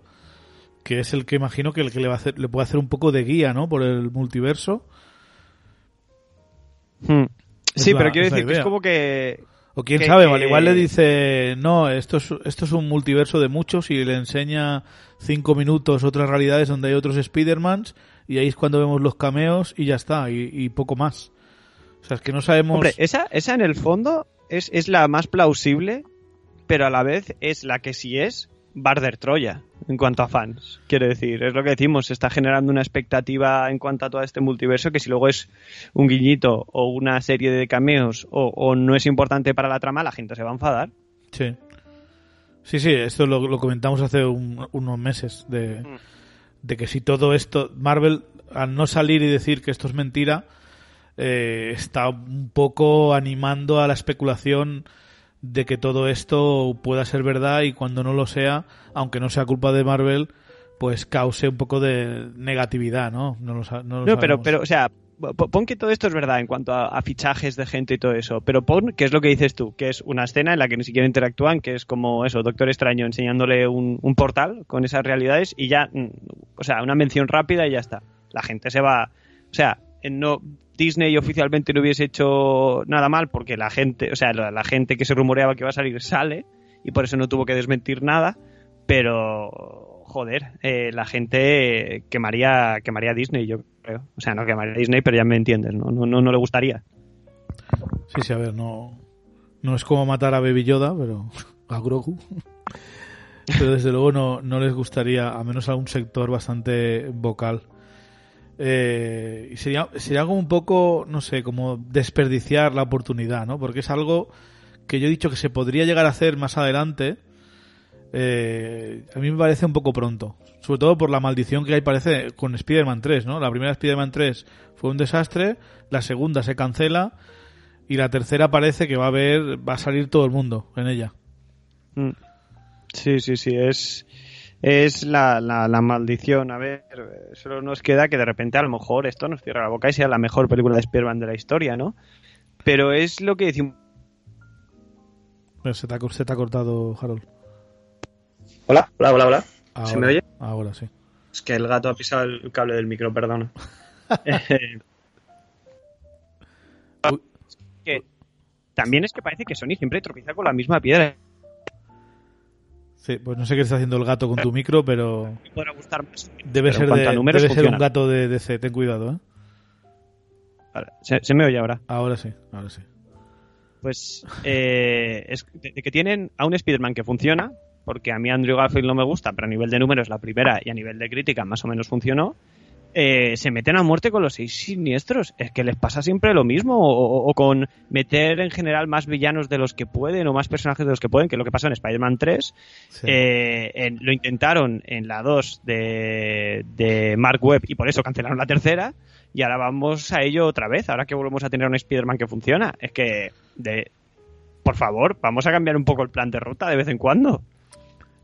Que es el que imagino que el que le va a hacer, le puede hacer un poco de guía, ¿no? Por el multiverso. Hmm. Sí, la- pero quiero decir que es como que... O quién Que- sabe, que- al igual le dice, no, esto es, esto es un multiverso de muchos y le enseña cinco minutos otras realidades donde hay otros Spider-Mans y ahí es cuando vemos los cameos y ya está, y, y poco más. O sea, es que no sabemos... Hombre, esa, esa en el fondo es, es la más plausible, pero a la vez es la que sí es Barder Troya en cuanto a fans. Quiero decir, es lo que decimos, se está generando una expectativa en cuanto a todo este multiverso que si luego es un guiñito o una serie de cameos o, o no es importante para la trama, la gente se va a enfadar. Sí. Sí, sí, esto lo, lo comentamos hace un- unos meses de, Mm. de que si todo esto, Marvel, al no salir y decir que esto es mentira, eh, está un poco animando a la especulación de que todo esto pueda ser verdad y cuando no lo sea, aunque no sea culpa de Marvel, pues cause un poco de negatividad, ¿no? No, lo, no lo No, pero, pero, o sea, po- pon que todo esto es verdad en cuanto a, a fichajes de gente y todo eso, pero pon que es lo que dices tú, que es una escena en la que ni siquiera interactúan, que es como eso, Doctor Extraño enseñándole un, un portal con esas realidades y ya, mm, o sea, una mención rápida y ya está. La gente se va, o sea, en no Disney oficialmente no hubiese hecho nada mal porque la gente, o sea, la, gente que se rumoreaba que va a salir sale y por eso no tuvo que desmentir nada, pero joder, eh, la gente quemaría, quemaría Disney, yo creo. O sea, no quemaría Disney, pero ya me entiendes, ¿no? No, no, no le gustaría. Sí, sí, a ver, no, no es como matar a Baby Yoda, pero a Grogu. Pero desde luego no, no les gustaría, a menos a un sector bastante vocal. Eh, sería, sería como un poco, no sé, como desperdiciar la oportunidad, ¿no? Porque es algo que yo he dicho que se podría llegar a hacer más adelante. Eh, a mí me parece un poco pronto. Sobre todo por la maldición que hay, parece, con Spider-Man 3, ¿no? La primera Spider-Man 3 fue un desastre, la segunda se cancela y la tercera parece que va a haber, va a salir todo el mundo en ella. Mm. Sí, sí, sí, es, es la, la, la maldición. A ver, solo nos queda que de repente a lo mejor esto nos cierra la boca y sea la mejor película de Spider-Man de la historia, ¿no? Pero es lo que decimos. Pero Se te ha, cor- se te ha cortado, Harold. Hola, hola, hola, hola. Ahora, ¿Se me oye? Ahora sí. Es que el gato ha pisado el cable del micro, perdona. También es que parece que Sony siempre tropieza con la misma piedra. Sí, pues no sé qué está haciendo el gato con tu micro, pero Me podrá gustar más. debe Pero ser, de- números, debe ser un gato de DC. Ten cuidado, ¿eh? Vale, Se, se me oye ahora. Ahora sí, ahora sí. Pues eh, es de, de que tienen a un Spider-Man que funciona, porque a mí Andrew Garfield no me gusta, pero a nivel de números la primera y a nivel de crítica más o menos funcionó. Eh, se meten a muerte con los seis siniestros. Es que les pasa siempre lo mismo, o, o- con meter en general más villanos de los que pueden, o más personajes de los que pueden, que es lo que pasó en Spider-Man 3. Sí. Eh, en- lo intentaron en la 2 de, de Mark Webb y por eso cancelaron la tercera. Y ahora vamos a ello otra vez, ahora que volvemos a tener un Spider-Man que funciona. Es que, de, por favor, vamos a cambiar un poco el plan de ruta de vez en cuando.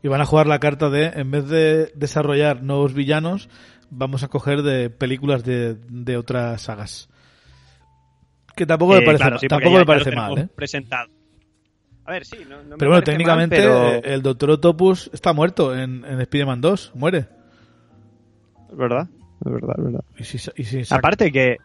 Y van a jugar la carta de, en vez de desarrollar nuevos villanos, vamos a coger de películas de, de otras sagas. Que tampoco me Eh, parece, claro, sí, tampoco ya- me parece mal, ¿eh? presentado. A ver, sí, no, no me Pero bueno, mal, técnicamente pero- el Doctor Octopus está muerto en, en Spider-Man 2, muere. Es verdad, es verdad, es verdad. Y si, y si saca- Aparte que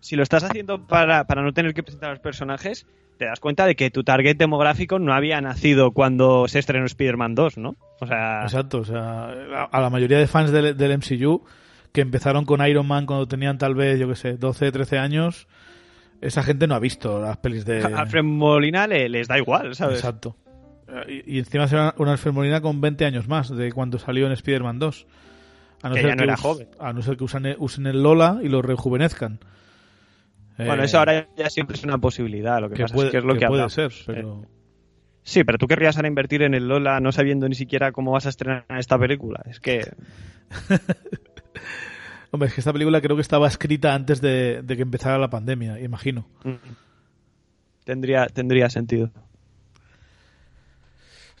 si lo estás haciendo para, para no tener que presentar a los personajes, te das cuenta de que tu target demográfico no había nacido cuando se estrenó Spider-Man 2, ¿no? O sea, Exacto, o sea, a, la mayoría de fans del, del MCU que empezaron con Iron Man cuando tenían tal vez, yo que sé, 12, 13 años, esa gente no ha visto las pelis de... a Alfred Molina le, les da igual, ¿sabes? Exacto. Eh, Y, y encima será una Alfred Molina con 20 años más de cuando salió en Spider-Man 2. A no Que ser ya no era us- joven. A no ser que usan, usen el Lola y lo rejuvenezcan. Bueno, Eh, eso ahora ya siempre es una posibilidad, lo que, que pasa puede, es que es lo que que, puede hablamos. ser, pero... Sí, pero tú querrías ahora invertir en el Lola no sabiendo ni siquiera cómo vas a estrenar esta película. Es que Hombre, es que esta película creo que estaba escrita antes de, de que empezara la pandemia, imagino. mm, tendría, tendría sentido.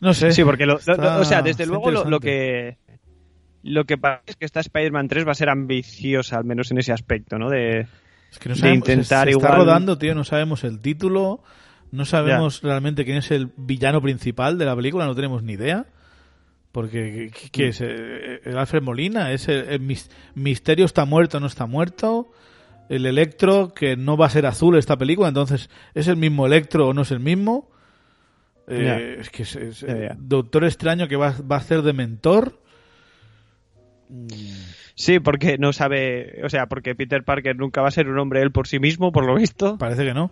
No sé. Sí, porque lo, lo- Está- o sea, desde luego lo, que lo que pasa es que esta Spider-Man 3 va a ser ambiciosa, al menos en ese aspecto, ¿no? De Es que no de sabemos, se- intentar se, está igual- rodando, tío, no sabemos el título, no sabemos realmente quién es el villano principal de la película, no tenemos ni idea. Porque, ¿qué, es? Eh, ¿El Alfred Molina? ¿Es el, el mis- Misterio está muerto o no está muerto? ¿El Electro, que no va a ser azul esta película? Entonces, ¿es el mismo Electro o no es el mismo? Eh. Es que es, es- Ya, ya. Doctor Extraño que va, va a hacer de mentor. Sí, porque no sabe, o sea, porque Peter Parker nunca va a ser un hombre él por sí mismo, por lo visto. Parece que no.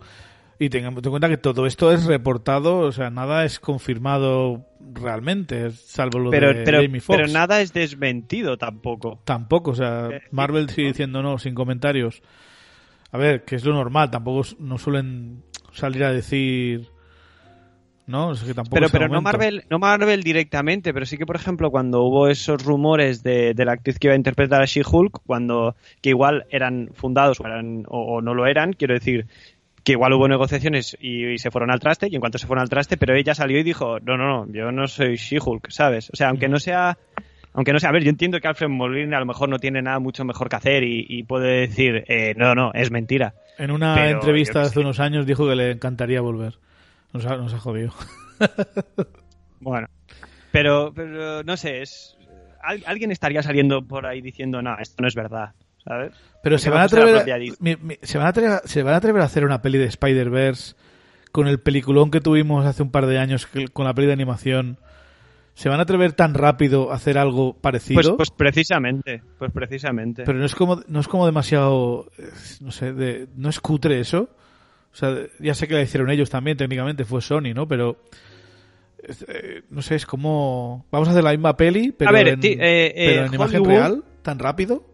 Y tengamos en cuenta que todo esto es reportado, o sea, nada es confirmado realmente, salvo lo Pero, de pero, Jamie Foxx. pero nada es desmentido tampoco. Tampoco, o sea, Eh, Marvel sigue diciendo no, sin comentarios. A ver, que es lo normal, tampoco no suelen salir a decir... ¿No? Es que tampoco Pero, pero no. Marvel, no Marvel directamente, pero sí que, por ejemplo, cuando hubo esos rumores de, de la actriz que iba a interpretar a She-Hulk, cuando que igual eran fundados o, eran- o- o no lo eran, quiero decir, que igual hubo negociaciones y, y se fueron al traste, y en cuanto se fueron al traste, pero ella salió y dijo, no, no, no, yo no soy She-Hulk, ¿sabes? O sea, aunque no sea Aunque no sé, a ver, yo entiendo que Alfred Molina a lo mejor no tiene nada mucho mejor que hacer y, y puede decir, eh, no, no, es mentira. En una Pero entrevista hace unos años dijo que le encantaría volver. Nos ha, nos ha jodido. Bueno, pero, pero no sé, es al- alguien estaría saliendo por ahí diciendo, no, esto no es verdad, ¿sabes? Pero se va van, a atrever, a- Disney. mi- mi- se, van a atrever, se van a atrever a hacer una peli de Spider-Verse con el peliculón que tuvimos hace un par de años que- con la peli de animación. ¿Se van a atrever tan rápido a hacer algo parecido? Pues, pues precisamente, pues precisamente. Pero no es como no es como demasiado eh, no sé, de, no es cutre eso. O sea, ya sé que la hicieron ellos también, técnicamente fue Sony, ¿no? Pero eh, no sé, es como vamos a hacer la misma peli, pero A ver, en, ti- eh, eh, pero en imagen real, tan rápido.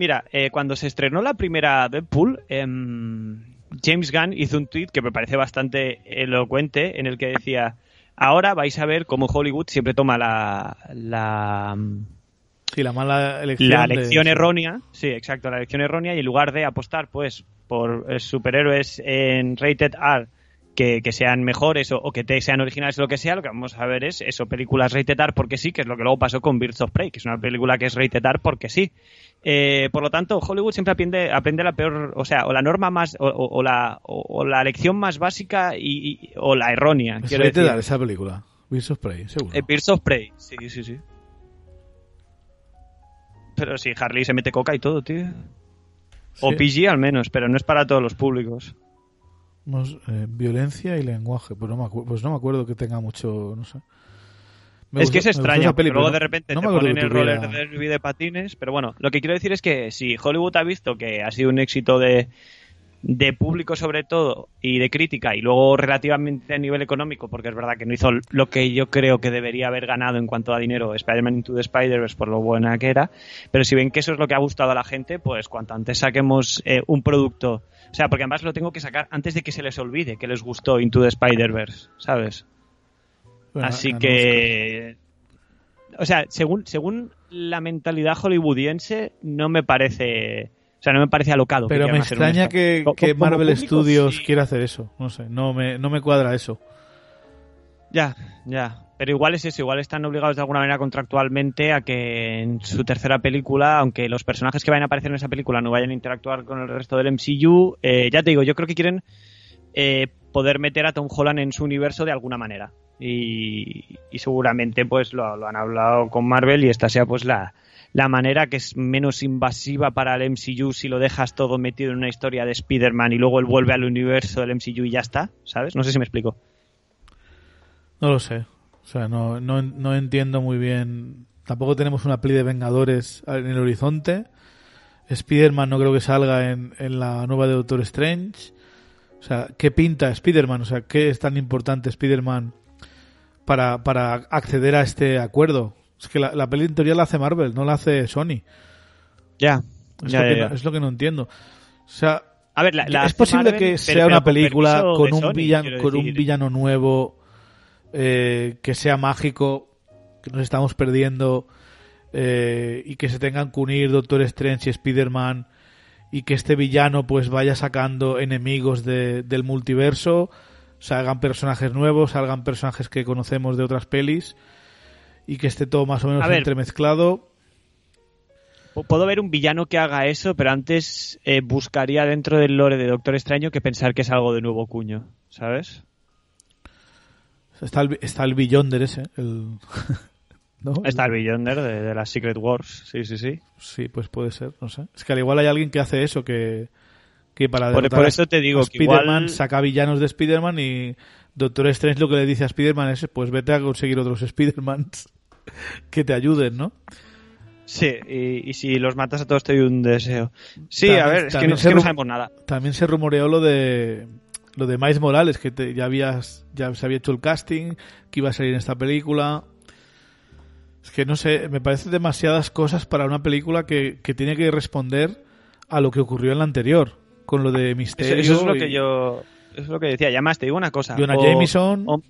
Mira, eh, cuando se estrenó la primera Deadpool, em, James Gunn hizo un tweet que me parece bastante elocuente en el que decía, ahora vais a ver cómo Hollywood siempre toma la, la, Sí, la mala elección. la de- elección errónea, sí, exacto, la elección errónea y en lugar de apostar pues por eh, superhéroes en rated R que, que sean mejores o, o que te sean originales o lo que sea, lo que vamos a ver es eso, películas rated R porque sí, que es lo que luego pasó con Birds of Prey, que es una película que es rated R porque sí. Eh, por lo tanto, Hollywood siempre aprende, aprende la peor, o sea, o la norma más, o, o- o la, o, la lección más básica y, y- o la errónea, Es quiero decir. Esa película. Birds of Prey, seguro. Eh, Birds of Prey, sí, sí, sí. Pero sí, Harley se mete coca y todo, tío. O. PG al menos, pero no es para todos los públicos. Eh, violencia y lenguaje, pues no, me pues no me acuerdo que tenga mucho, no sé. Me es gustó- que es extraño, porque luego de repente no te ponen el roller derby de patines, pero bueno, lo que quiero decir es que si Hollywood ha visto que ha sido un éxito de, de público sobre todo y de crítica y luego relativamente a nivel económico, porque es verdad que no hizo lo que yo creo que debería haber ganado en cuanto a dinero Spider-Man Into the Spider-Verse por lo buena que era, pero si ven que eso es lo que ha gustado a la gente, pues cuanto antes saquemos eh, un producto, o sea, porque además lo tengo que sacar antes de que se les olvide que les gustó Into the Spider-Verse, ¿sabes? Bueno, Así que. O sea, según, según la mentalidad hollywoodiense, no me parece. O sea, no me parece alocado. que Pero me extraña que, que Marvel público, Studios sí. quiera hacer eso. No sé, no me, no me cuadra eso. Ya, ya. Pero igual es eso, igual están obligados de alguna manera contractualmente a que en su tercera película, aunque los personajes que vayan a aparecer en esa película no vayan a interactuar con el resto del MCU, eh, ya te digo, yo creo que quieren eh, poder meter a Tom Holland en su universo de alguna manera. Y, seguramente pues lo, han hablado con Marvel y esta sea pues la, la manera que es menos invasiva para el MCU si lo dejas todo metido en una historia de Spider-Man y luego él vuelve al universo del MCU y ya está, ¿sabes? No sé si me explico. No lo sé. O sea, no, no, no entiendo muy bien. Tampoco tenemos una peli de Vengadores en el horizonte. Spider-Man no creo que salga en, en la nueva de Doctor Strange. O sea, ¿qué pinta Spider-Man? O sea, ¿qué es tan importante Spider-Man para, para acceder a este acuerdo? Es que la, la peli en teoría la hace Marvel, no la hace Sony. Ya, Es, ya, lo, que ya, no, ya. es lo que no entiendo. O sea, A ver, la- la es posible Marvel, que sea pero una película con un, Sony, villano, con un villano nuevo, eh, que sea mágico, que nos estamos perdiendo eh, y que se tengan que unir Doctor Strange y Spider-Man y que este villano pues vaya sacando enemigos de- del multiverso, salgan personajes nuevos, salgan personajes que conocemos de otras pelis y que esté todo más o menos ver. entremezclado. Puedo ver un villano que haga eso, pero antes eh, buscaría dentro del lore de Doctor Extraño que pensar que es algo de nuevo cuño, ¿sabes? Está el, está el Beyonder ese, el... ¿no? Está el Beyonder de, de las Secret Wars, sí, sí, sí. Sí, pues puede ser, no sé. Es que al igual hay alguien que hace eso, que, que para Por- por eso te digo que igual- saca villanos de Spider-Man y Doctor Strange lo que le dice a Spider-Man es pues vete a conseguir otros Spider-Mans que te ayuden, ¿no? Sí, y, y si los matas a todos te doy un deseo. Sí, También- a ver, es que, no, es se que no ru- sabemos nada. También se rumoreó lo de lo de Miles Morales, que te- ya habías ya se había hecho el casting, que iba a salir en esta película. Es que no sé, me parecen demasiadas cosas para una película que, que tiene que responder a lo que ocurrió en la anterior, con lo de Misterio. eso es lo y que yo... Eso es lo que decía. Y además te digo una cosa. Jonah o- Jameson. O,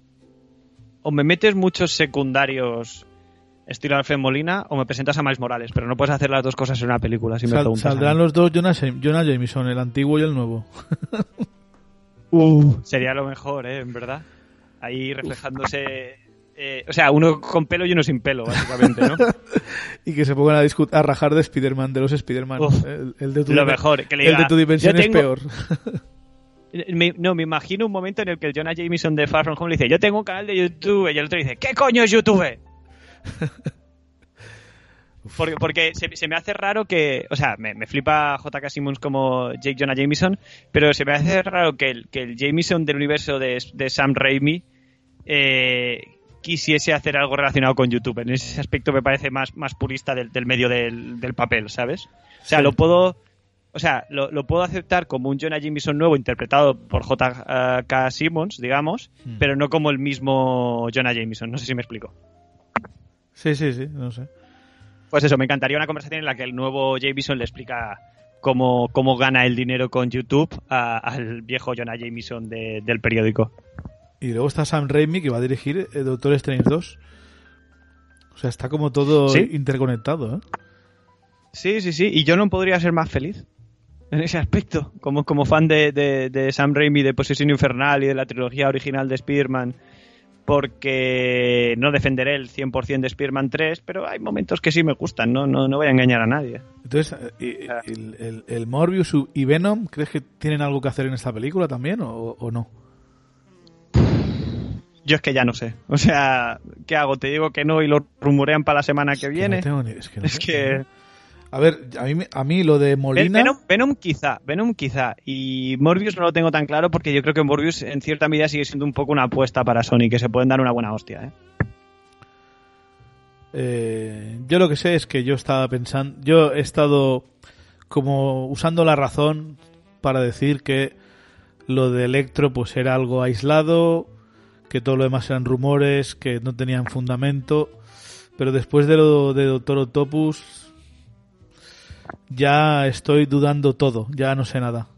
o me metes muchos secundarios estilo Alfred Molina o me presentas a Miles Morales, pero no puedes hacer las dos cosas en una película si me preguntas. saldrán los dos Jonah, Jonah Jameson, el antiguo y el nuevo. Sería lo mejor, ¿eh? En verdad. Ahí reflejándose eh, o sea, uno con pelo y uno sin pelo, básicamente, ¿no? y que se pongan a, rajar de Spider-Man, de los Spider-Man. El, el de tu lo mejor, que le el de tu dimensión "Yo es tengo- peor. Me- no, me imagino un momento en el que el Jonah Jameson de Far From Home le dice, yo tengo un canal de YouTube, y el otro dice, ¿qué coño es YouTube? Porque, porque se, se me hace raro que, o sea, me, me flipa JK Simmons como Jake Jonah Jameson, pero se me hace raro que el, que el Jameson del universo de, de Sam Raimi eh, quisiese hacer algo relacionado con YouTube. En ese aspecto me parece más, más purista del, del medio del, del papel, ¿sabes? O sea, Sí. lo puedo... O sea, lo, lo puedo aceptar como un Jonah Jameson nuevo interpretado por J.K. Simmons, digamos, Mm. pero no como el mismo Jonah Jameson. No sé si me explico. Sí, sí, sí, no sé. Pues eso, me encantaría una conversación en la que el nuevo Jameson le explica cómo, cómo gana el dinero con YouTube a- al viejo Jonah Jameson de- del periódico. Y luego está Sam Raimi que va a dirigir eh, Doctor Strange 2. O sea, está como todo Sí. interconectado, ¿eh? Sí, sí, sí, y yo no podría ser más feliz en ese aspecto. Como, como fan de, de- de Sam Raimi, de Posesión Infernal y de la trilogía original de Spider-Man, porque no defenderé el 100% de Spider-Man 3, pero hay momentos que sí me gustan, no, no, no voy a engañar a nadie. Entonces, eh, y- el, el- el Morbius y Venom, ¿crees que tienen algo que hacer en esta película también o, o no? Yo es que ya no sé. O sea, ¿qué hago? Te digo que no y lo rumorean para la semana que Es que viene. no tengo ni- es que no Es que... A ver, a mí, a mí lo de Molina... Venom, Venom quizá, Venom quizá. Y Morbius no lo tengo tan claro porque yo creo que Morbius en cierta medida sigue siendo un poco una apuesta para Sony, que se pueden dar una buena hostia, ¿eh? Eh, yo lo que sé es que yo estaba pensando, yo he estado como usando la razón para decir que lo de Electro pues era algo aislado, que todo lo demás eran rumores, que no tenían fundamento, pero después de lo de Doctor Octopus ya estoy dudando todo, ya no sé nada.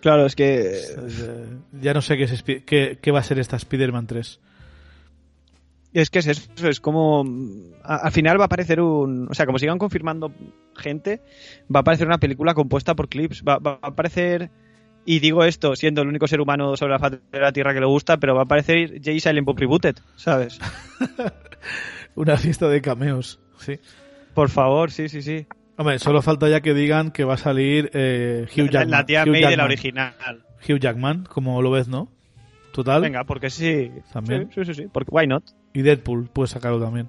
Claro, es que... Eh, Ya no sé qué, es qué, qué va a ser esta Spider-Man 3. Es que es eso, es como... a- Al final va a aparecer un... O sea, como sigan confirmando gente, va a aparecer una película compuesta por clips. Va, va a aparecer... Y digo esto siendo el único ser humano sobre la faz de la Tierra que le gusta, pero va a aparecer Jay Silent Bob Rebooted, ¿sabes? Una fiesta de cameos, sí. Por favor, sí, sí, sí. Hombre, solo falta ya que digan que va a salir eh, Hugh Jackman. la tía Hugh May de la Jackman. original. Hugh Jackman, como lo ves, ¿no? Total. Venga, porque sí. También. Sí, sí, sí, sí. Porque, why not? Y Deadpool, puedes sacarlo también.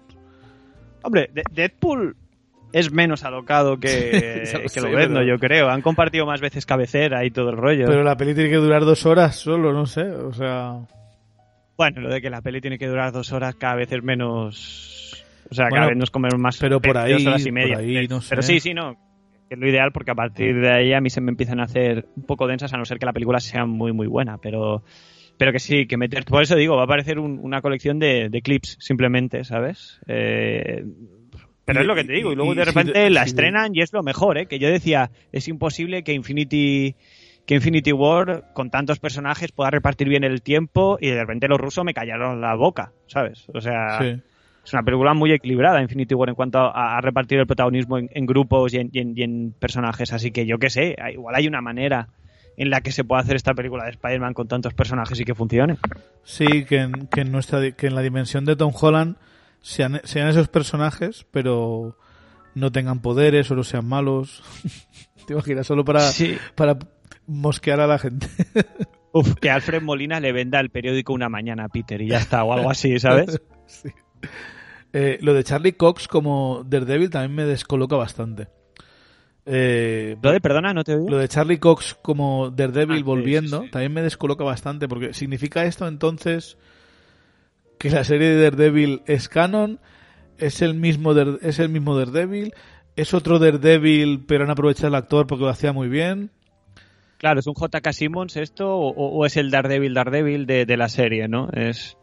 Hombre, De- Deadpool es menos alocado que, lo que pero- yo creo. Han compartido más veces cabecera y todo el rollo. Pero la peli tiene que durar dos horas solo, no sé. O sea. Bueno, lo de que la peli tiene que durar dos horas cada vez es menos... O sea, Bueno, cada vez nos comemos más pero por ahí, dos horas y por media. ahí, no Pero sé. sí, sí, no. Es lo ideal porque a partir de ahí a mí se me empiezan a hacer un poco densas a no ser que la película sea muy, muy buena. Pero pero que sí, que meter... Por eso digo, va a aparecer un- una colección de, de clips simplemente, ¿sabes? Eh, pero Y- es lo que te digo. Y, luego y de repente la si estrenan y es lo mejor, ¿eh? Que yo decía, es imposible que Infinity que Infinity War con tantos personajes pueda repartir bien el tiempo y de repente los rusos me callaron la boca, ¿sabes? O sea, Sí. es una película muy equilibrada Infinity War en cuanto a, a repartir el protagonismo en, en grupos y en, y en- y en personajes, así que yo qué sé, igual hay una manera en la que se pueda hacer esta película de Spider-Man con tantos personajes y que funcione. Sí, que en, que en nuestra di- que en la dimensión de Tom Holland sean, sean esos personajes, pero no tengan poderes o no sean malos. Te imaginas, solo para, Sí. para mosquear a la gente. Uf, que Alfred Molina le venda el periódico una mañana a Peter y ya está, o algo así, ¿sabes? Sí. Eh, lo de Charlie Cox como Daredevil también me descoloca bastante. Eh, Lo de, perdona, no te oigo. lo de Charlie Cox como Daredevil Ah, volviendo sí, sí. también me descoloca bastante porque significa esto entonces que la serie de Daredevil es canon, es el mismo es el mismo Daredevil, es otro Daredevil pero han aprovechado el actor porque lo hacía muy bien. Claro, ¿es un JK Simmons esto o, o es el Daredevil Daredevil de, de la serie, no? Es...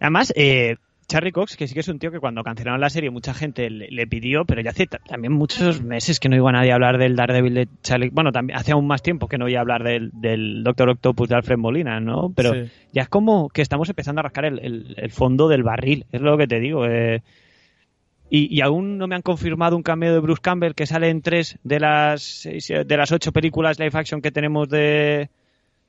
Además, eh, Charlie Cox, que sí que es un tío que cuando cancelaron la serie mucha gente le, le pidió, pero ya hace ta- también muchos meses que no iba nadie a hablar del Daredevil de Charlie... Bueno, también hace aún más tiempo que no iba a hablar del, del Doctor Octopus de Alfred Molina, ¿no? Pero Sí. ya es como que estamos empezando a rascar el, el- el fondo del barril, es lo que te digo. eh. Y, y aún no me han confirmado un cameo de Bruce Campbell que sale en tres de las de las ocho películas live action que tenemos de,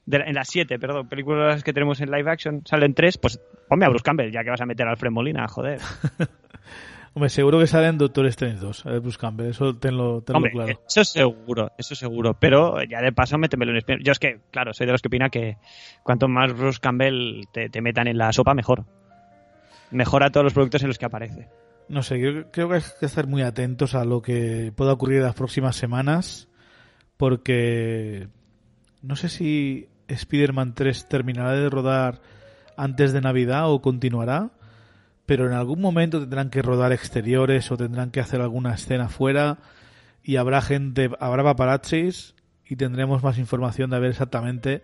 de- en las siete, perdón, películas que tenemos en live action salen tres, pues ponme a Bruce Campbell, ya que vas a meter a Alfred Molina, joder. Hombre, seguro que sale en Doctor Strange 2, a ver, Bruce Campbell, eso tenlo, tenlo Hombre, claro. eso seguro, eso seguro. Pero ya de paso métemelo en Spider- Yo es que, claro, soy de los que opina que cuanto más Bruce Campbell te, te metan en la sopa, mejor. Mejora todos los productos en los que aparece. No sé, yo creo que hay que estar muy atentos a lo que pueda ocurrir en las próximas semanas, porque no sé si Spider-Man 3 terminará de rodar antes de Navidad o continuará, pero en algún momento tendrán que rodar exteriores o tendrán que hacer alguna escena fuera y habrá gente, habrá paparazzis y tendremos más información de ver exactamente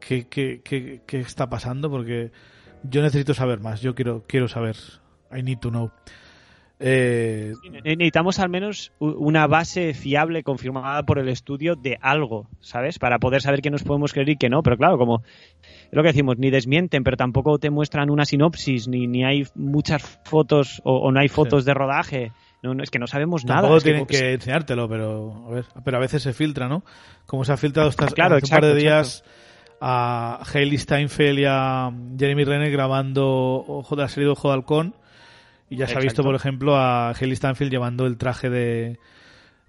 qué, qué, qué, qué está pasando, porque yo necesito saber más, yo quiero, quiero saber. I need to know. Eh, Ne- Necesitamos al menos una base fiable confirmada por el estudio de algo, ¿sabes? Para poder saber qué nos podemos creer y qué no. Pero claro, como es lo que decimos, ni desmienten, pero tampoco te muestran una sinopsis, ni, ni hay muchas fotos o, o no hay fotos de rodaje. No, no, es que no sabemos nada. tampoco es que- tienen que, enseñártelo, pero a ver, pero a veces se filtra, ¿no? Como se ha filtrado estas, Claro, hace un par de exacto, días a Hailey Steinfeld y a Jeremy Renner grabando Ojo de la serie de Ojo de Halcón y ya se ha visto, por ejemplo, a Hailey Steinfeld llevando el traje de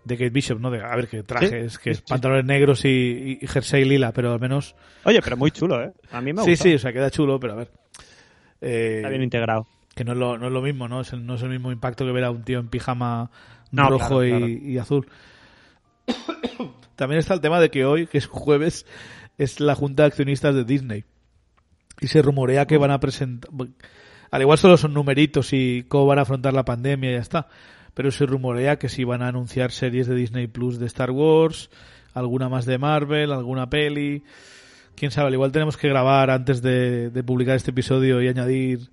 de Kate Bishop, ¿no? De, a ver, qué traje, Sí, es que sí, es pantalones negros y, y jersey lila, pero al menos... Oye, pero muy chulo, ¿eh? A mí me Sí, sí, o sea, queda chulo, pero a ver... Eh, Está bien integrado. que no es lo, no es lo mismo, ¿no? Es el- no es el mismo impacto que ver a un tío en pijama No, rojo claro, y, claro. y azul. También está el tema de que hoy, que es jueves, es la junta de accionistas de Disney. Y se rumorea que van a presentar... Al igual solo son numeritos y cómo van a afrontar la pandemia y ya está. Pero se rumorea que sí van a anunciar series de Disney Plus de Star Wars, alguna más de Marvel, alguna peli. Quién sabe, al igual tenemos que grabar antes de, de publicar este episodio y añadir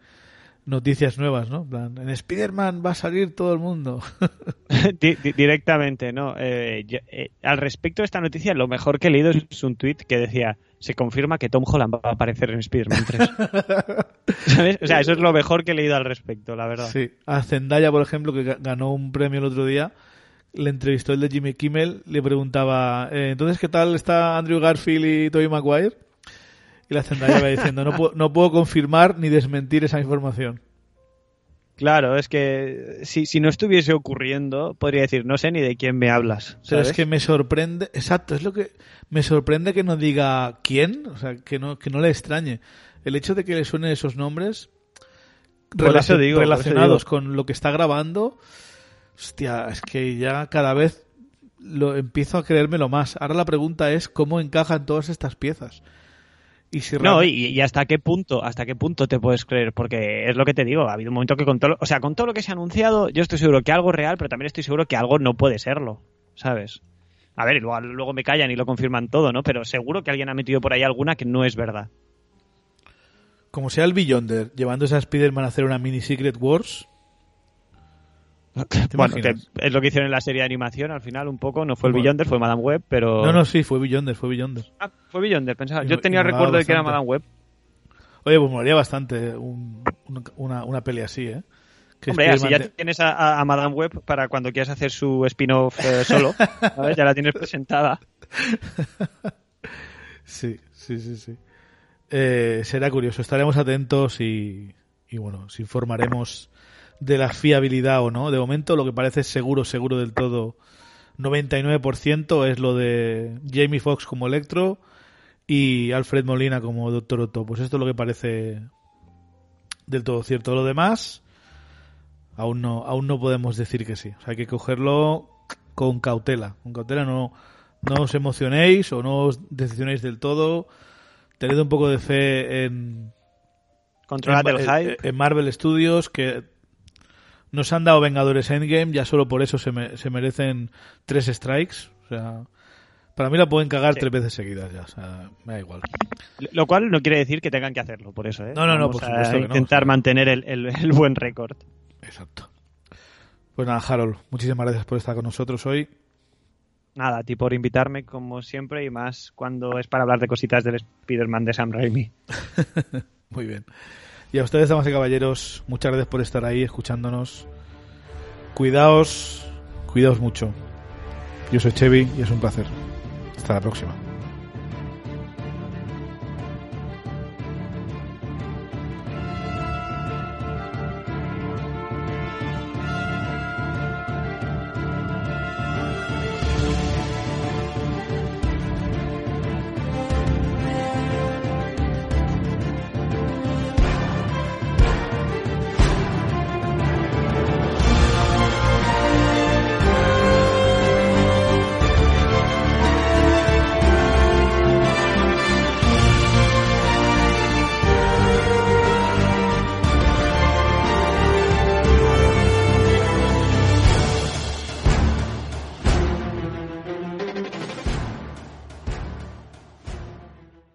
noticias nuevas, ¿no? En Spider-Man va a salir todo el mundo. Di- di- directamente, ¿no? Eh, yo- eh, al respecto de esta noticia, lo mejor que he leído es un tuit que decía: se confirma que Tom Holland va a aparecer en Spider-Man 3. ¿Sabes? O sea, eso es lo mejor que he leído al respecto, la verdad. Sí. A Zendaya, por ejemplo, que ga- ganó un premio el otro día, le entrevistó el de Jimmy Kimmel, le preguntaba, eh, entonces, ¿qué tal está Andrew Garfield y Tobey Maguire? Y la Zendaya va diciendo, no, puedo- no puedo confirmar ni desmentir esa información. Claro, es que si, si no estuviese ocurriendo, podría decir: no sé ni de quién me hablas. Pero es que me sorprende, exacto, es lo que me sorprende que no diga quién, o sea, que no, que no le extrañe. El hecho de que le suenen esos nombres relacion- digo, relacionados con lo que está grabando, hostia, es que ya cada vez lo empiezo a creérmelo más. Ahora la pregunta es cómo encajan todas estas piezas. Y si No, y, y hasta qué punto, hasta qué punto te puedes creer, porque es lo que te digo, ha habido un momento que con todo, lo- o sea, con todo lo que se ha anunciado, yo estoy seguro que algo es real, pero también estoy seguro que algo no puede serlo, ¿sabes? A ver, y luego, luego me callan y lo confirman todo, ¿no? Pero seguro que alguien ha metido por ahí alguna que no es verdad. como sea el Beyonder llevándose a Spider-Man a hacer una mini Secret Wars, ¿Te Bueno, que es lo que hicieron en la serie de animación al final un poco, no fue el Bueno. Beyonder, fue Madame Web, pero... no, no, sí, fue Beyonder, fue Beyonder. Ah, fue Beyonder, pensaba. Y- Yo tenía y recuerdo de que era. Madame Web. Oye, pues molaría bastante un- un- una, una peli así, ¿eh? Que Hombre, así ya tienes a Madame Web para cuando quieras hacer su spin-off eh, solo, ¿sabes? Ya la tienes presentada. Sí, sí, sí, sí. Eh, será curioso. Estaremos atentos y, y, bueno, os informaremos de la fiabilidad o no. De momento, lo que parece seguro, seguro del todo, 99% es lo de Jamie Foxx como Electro y Alfred Molina como Doctor Otto. Pues esto es lo que parece del todo cierto. Lo demás, aún no, aún no podemos decir que sí. O sea, hay que cogerlo con cautela. Con cautela no, no os emocionéis o no os decepcionéis del todo. Tened un poco de fe en, Controlad en, el hype. en Marvel Studios que nos han dado Vengadores Endgame, ya solo por eso se, me- se merecen tres strikes. O sea, para mí la pueden cagar Sí. tres veces seguidas ya. O sea, me da igual. Lo cual no quiere decir que tengan que hacerlo, por eso, ¿eh? No, no, no, Vamos por a supuesto que no, intentar mantener el, el- el buen récord. Exacto. Pues nada, Harold, muchísimas gracias por estar con nosotros hoy. Nada, a ti por invitarme, como siempre, y más cuando es para hablar de cositas del Spider-Man de Sam Raimi. Muy bien. Y a ustedes, damas y caballeros, muchas gracias por estar ahí escuchándonos. Cuidaos, cuidaos mucho. Yo soy Chevy y es un placer. Hasta la próxima.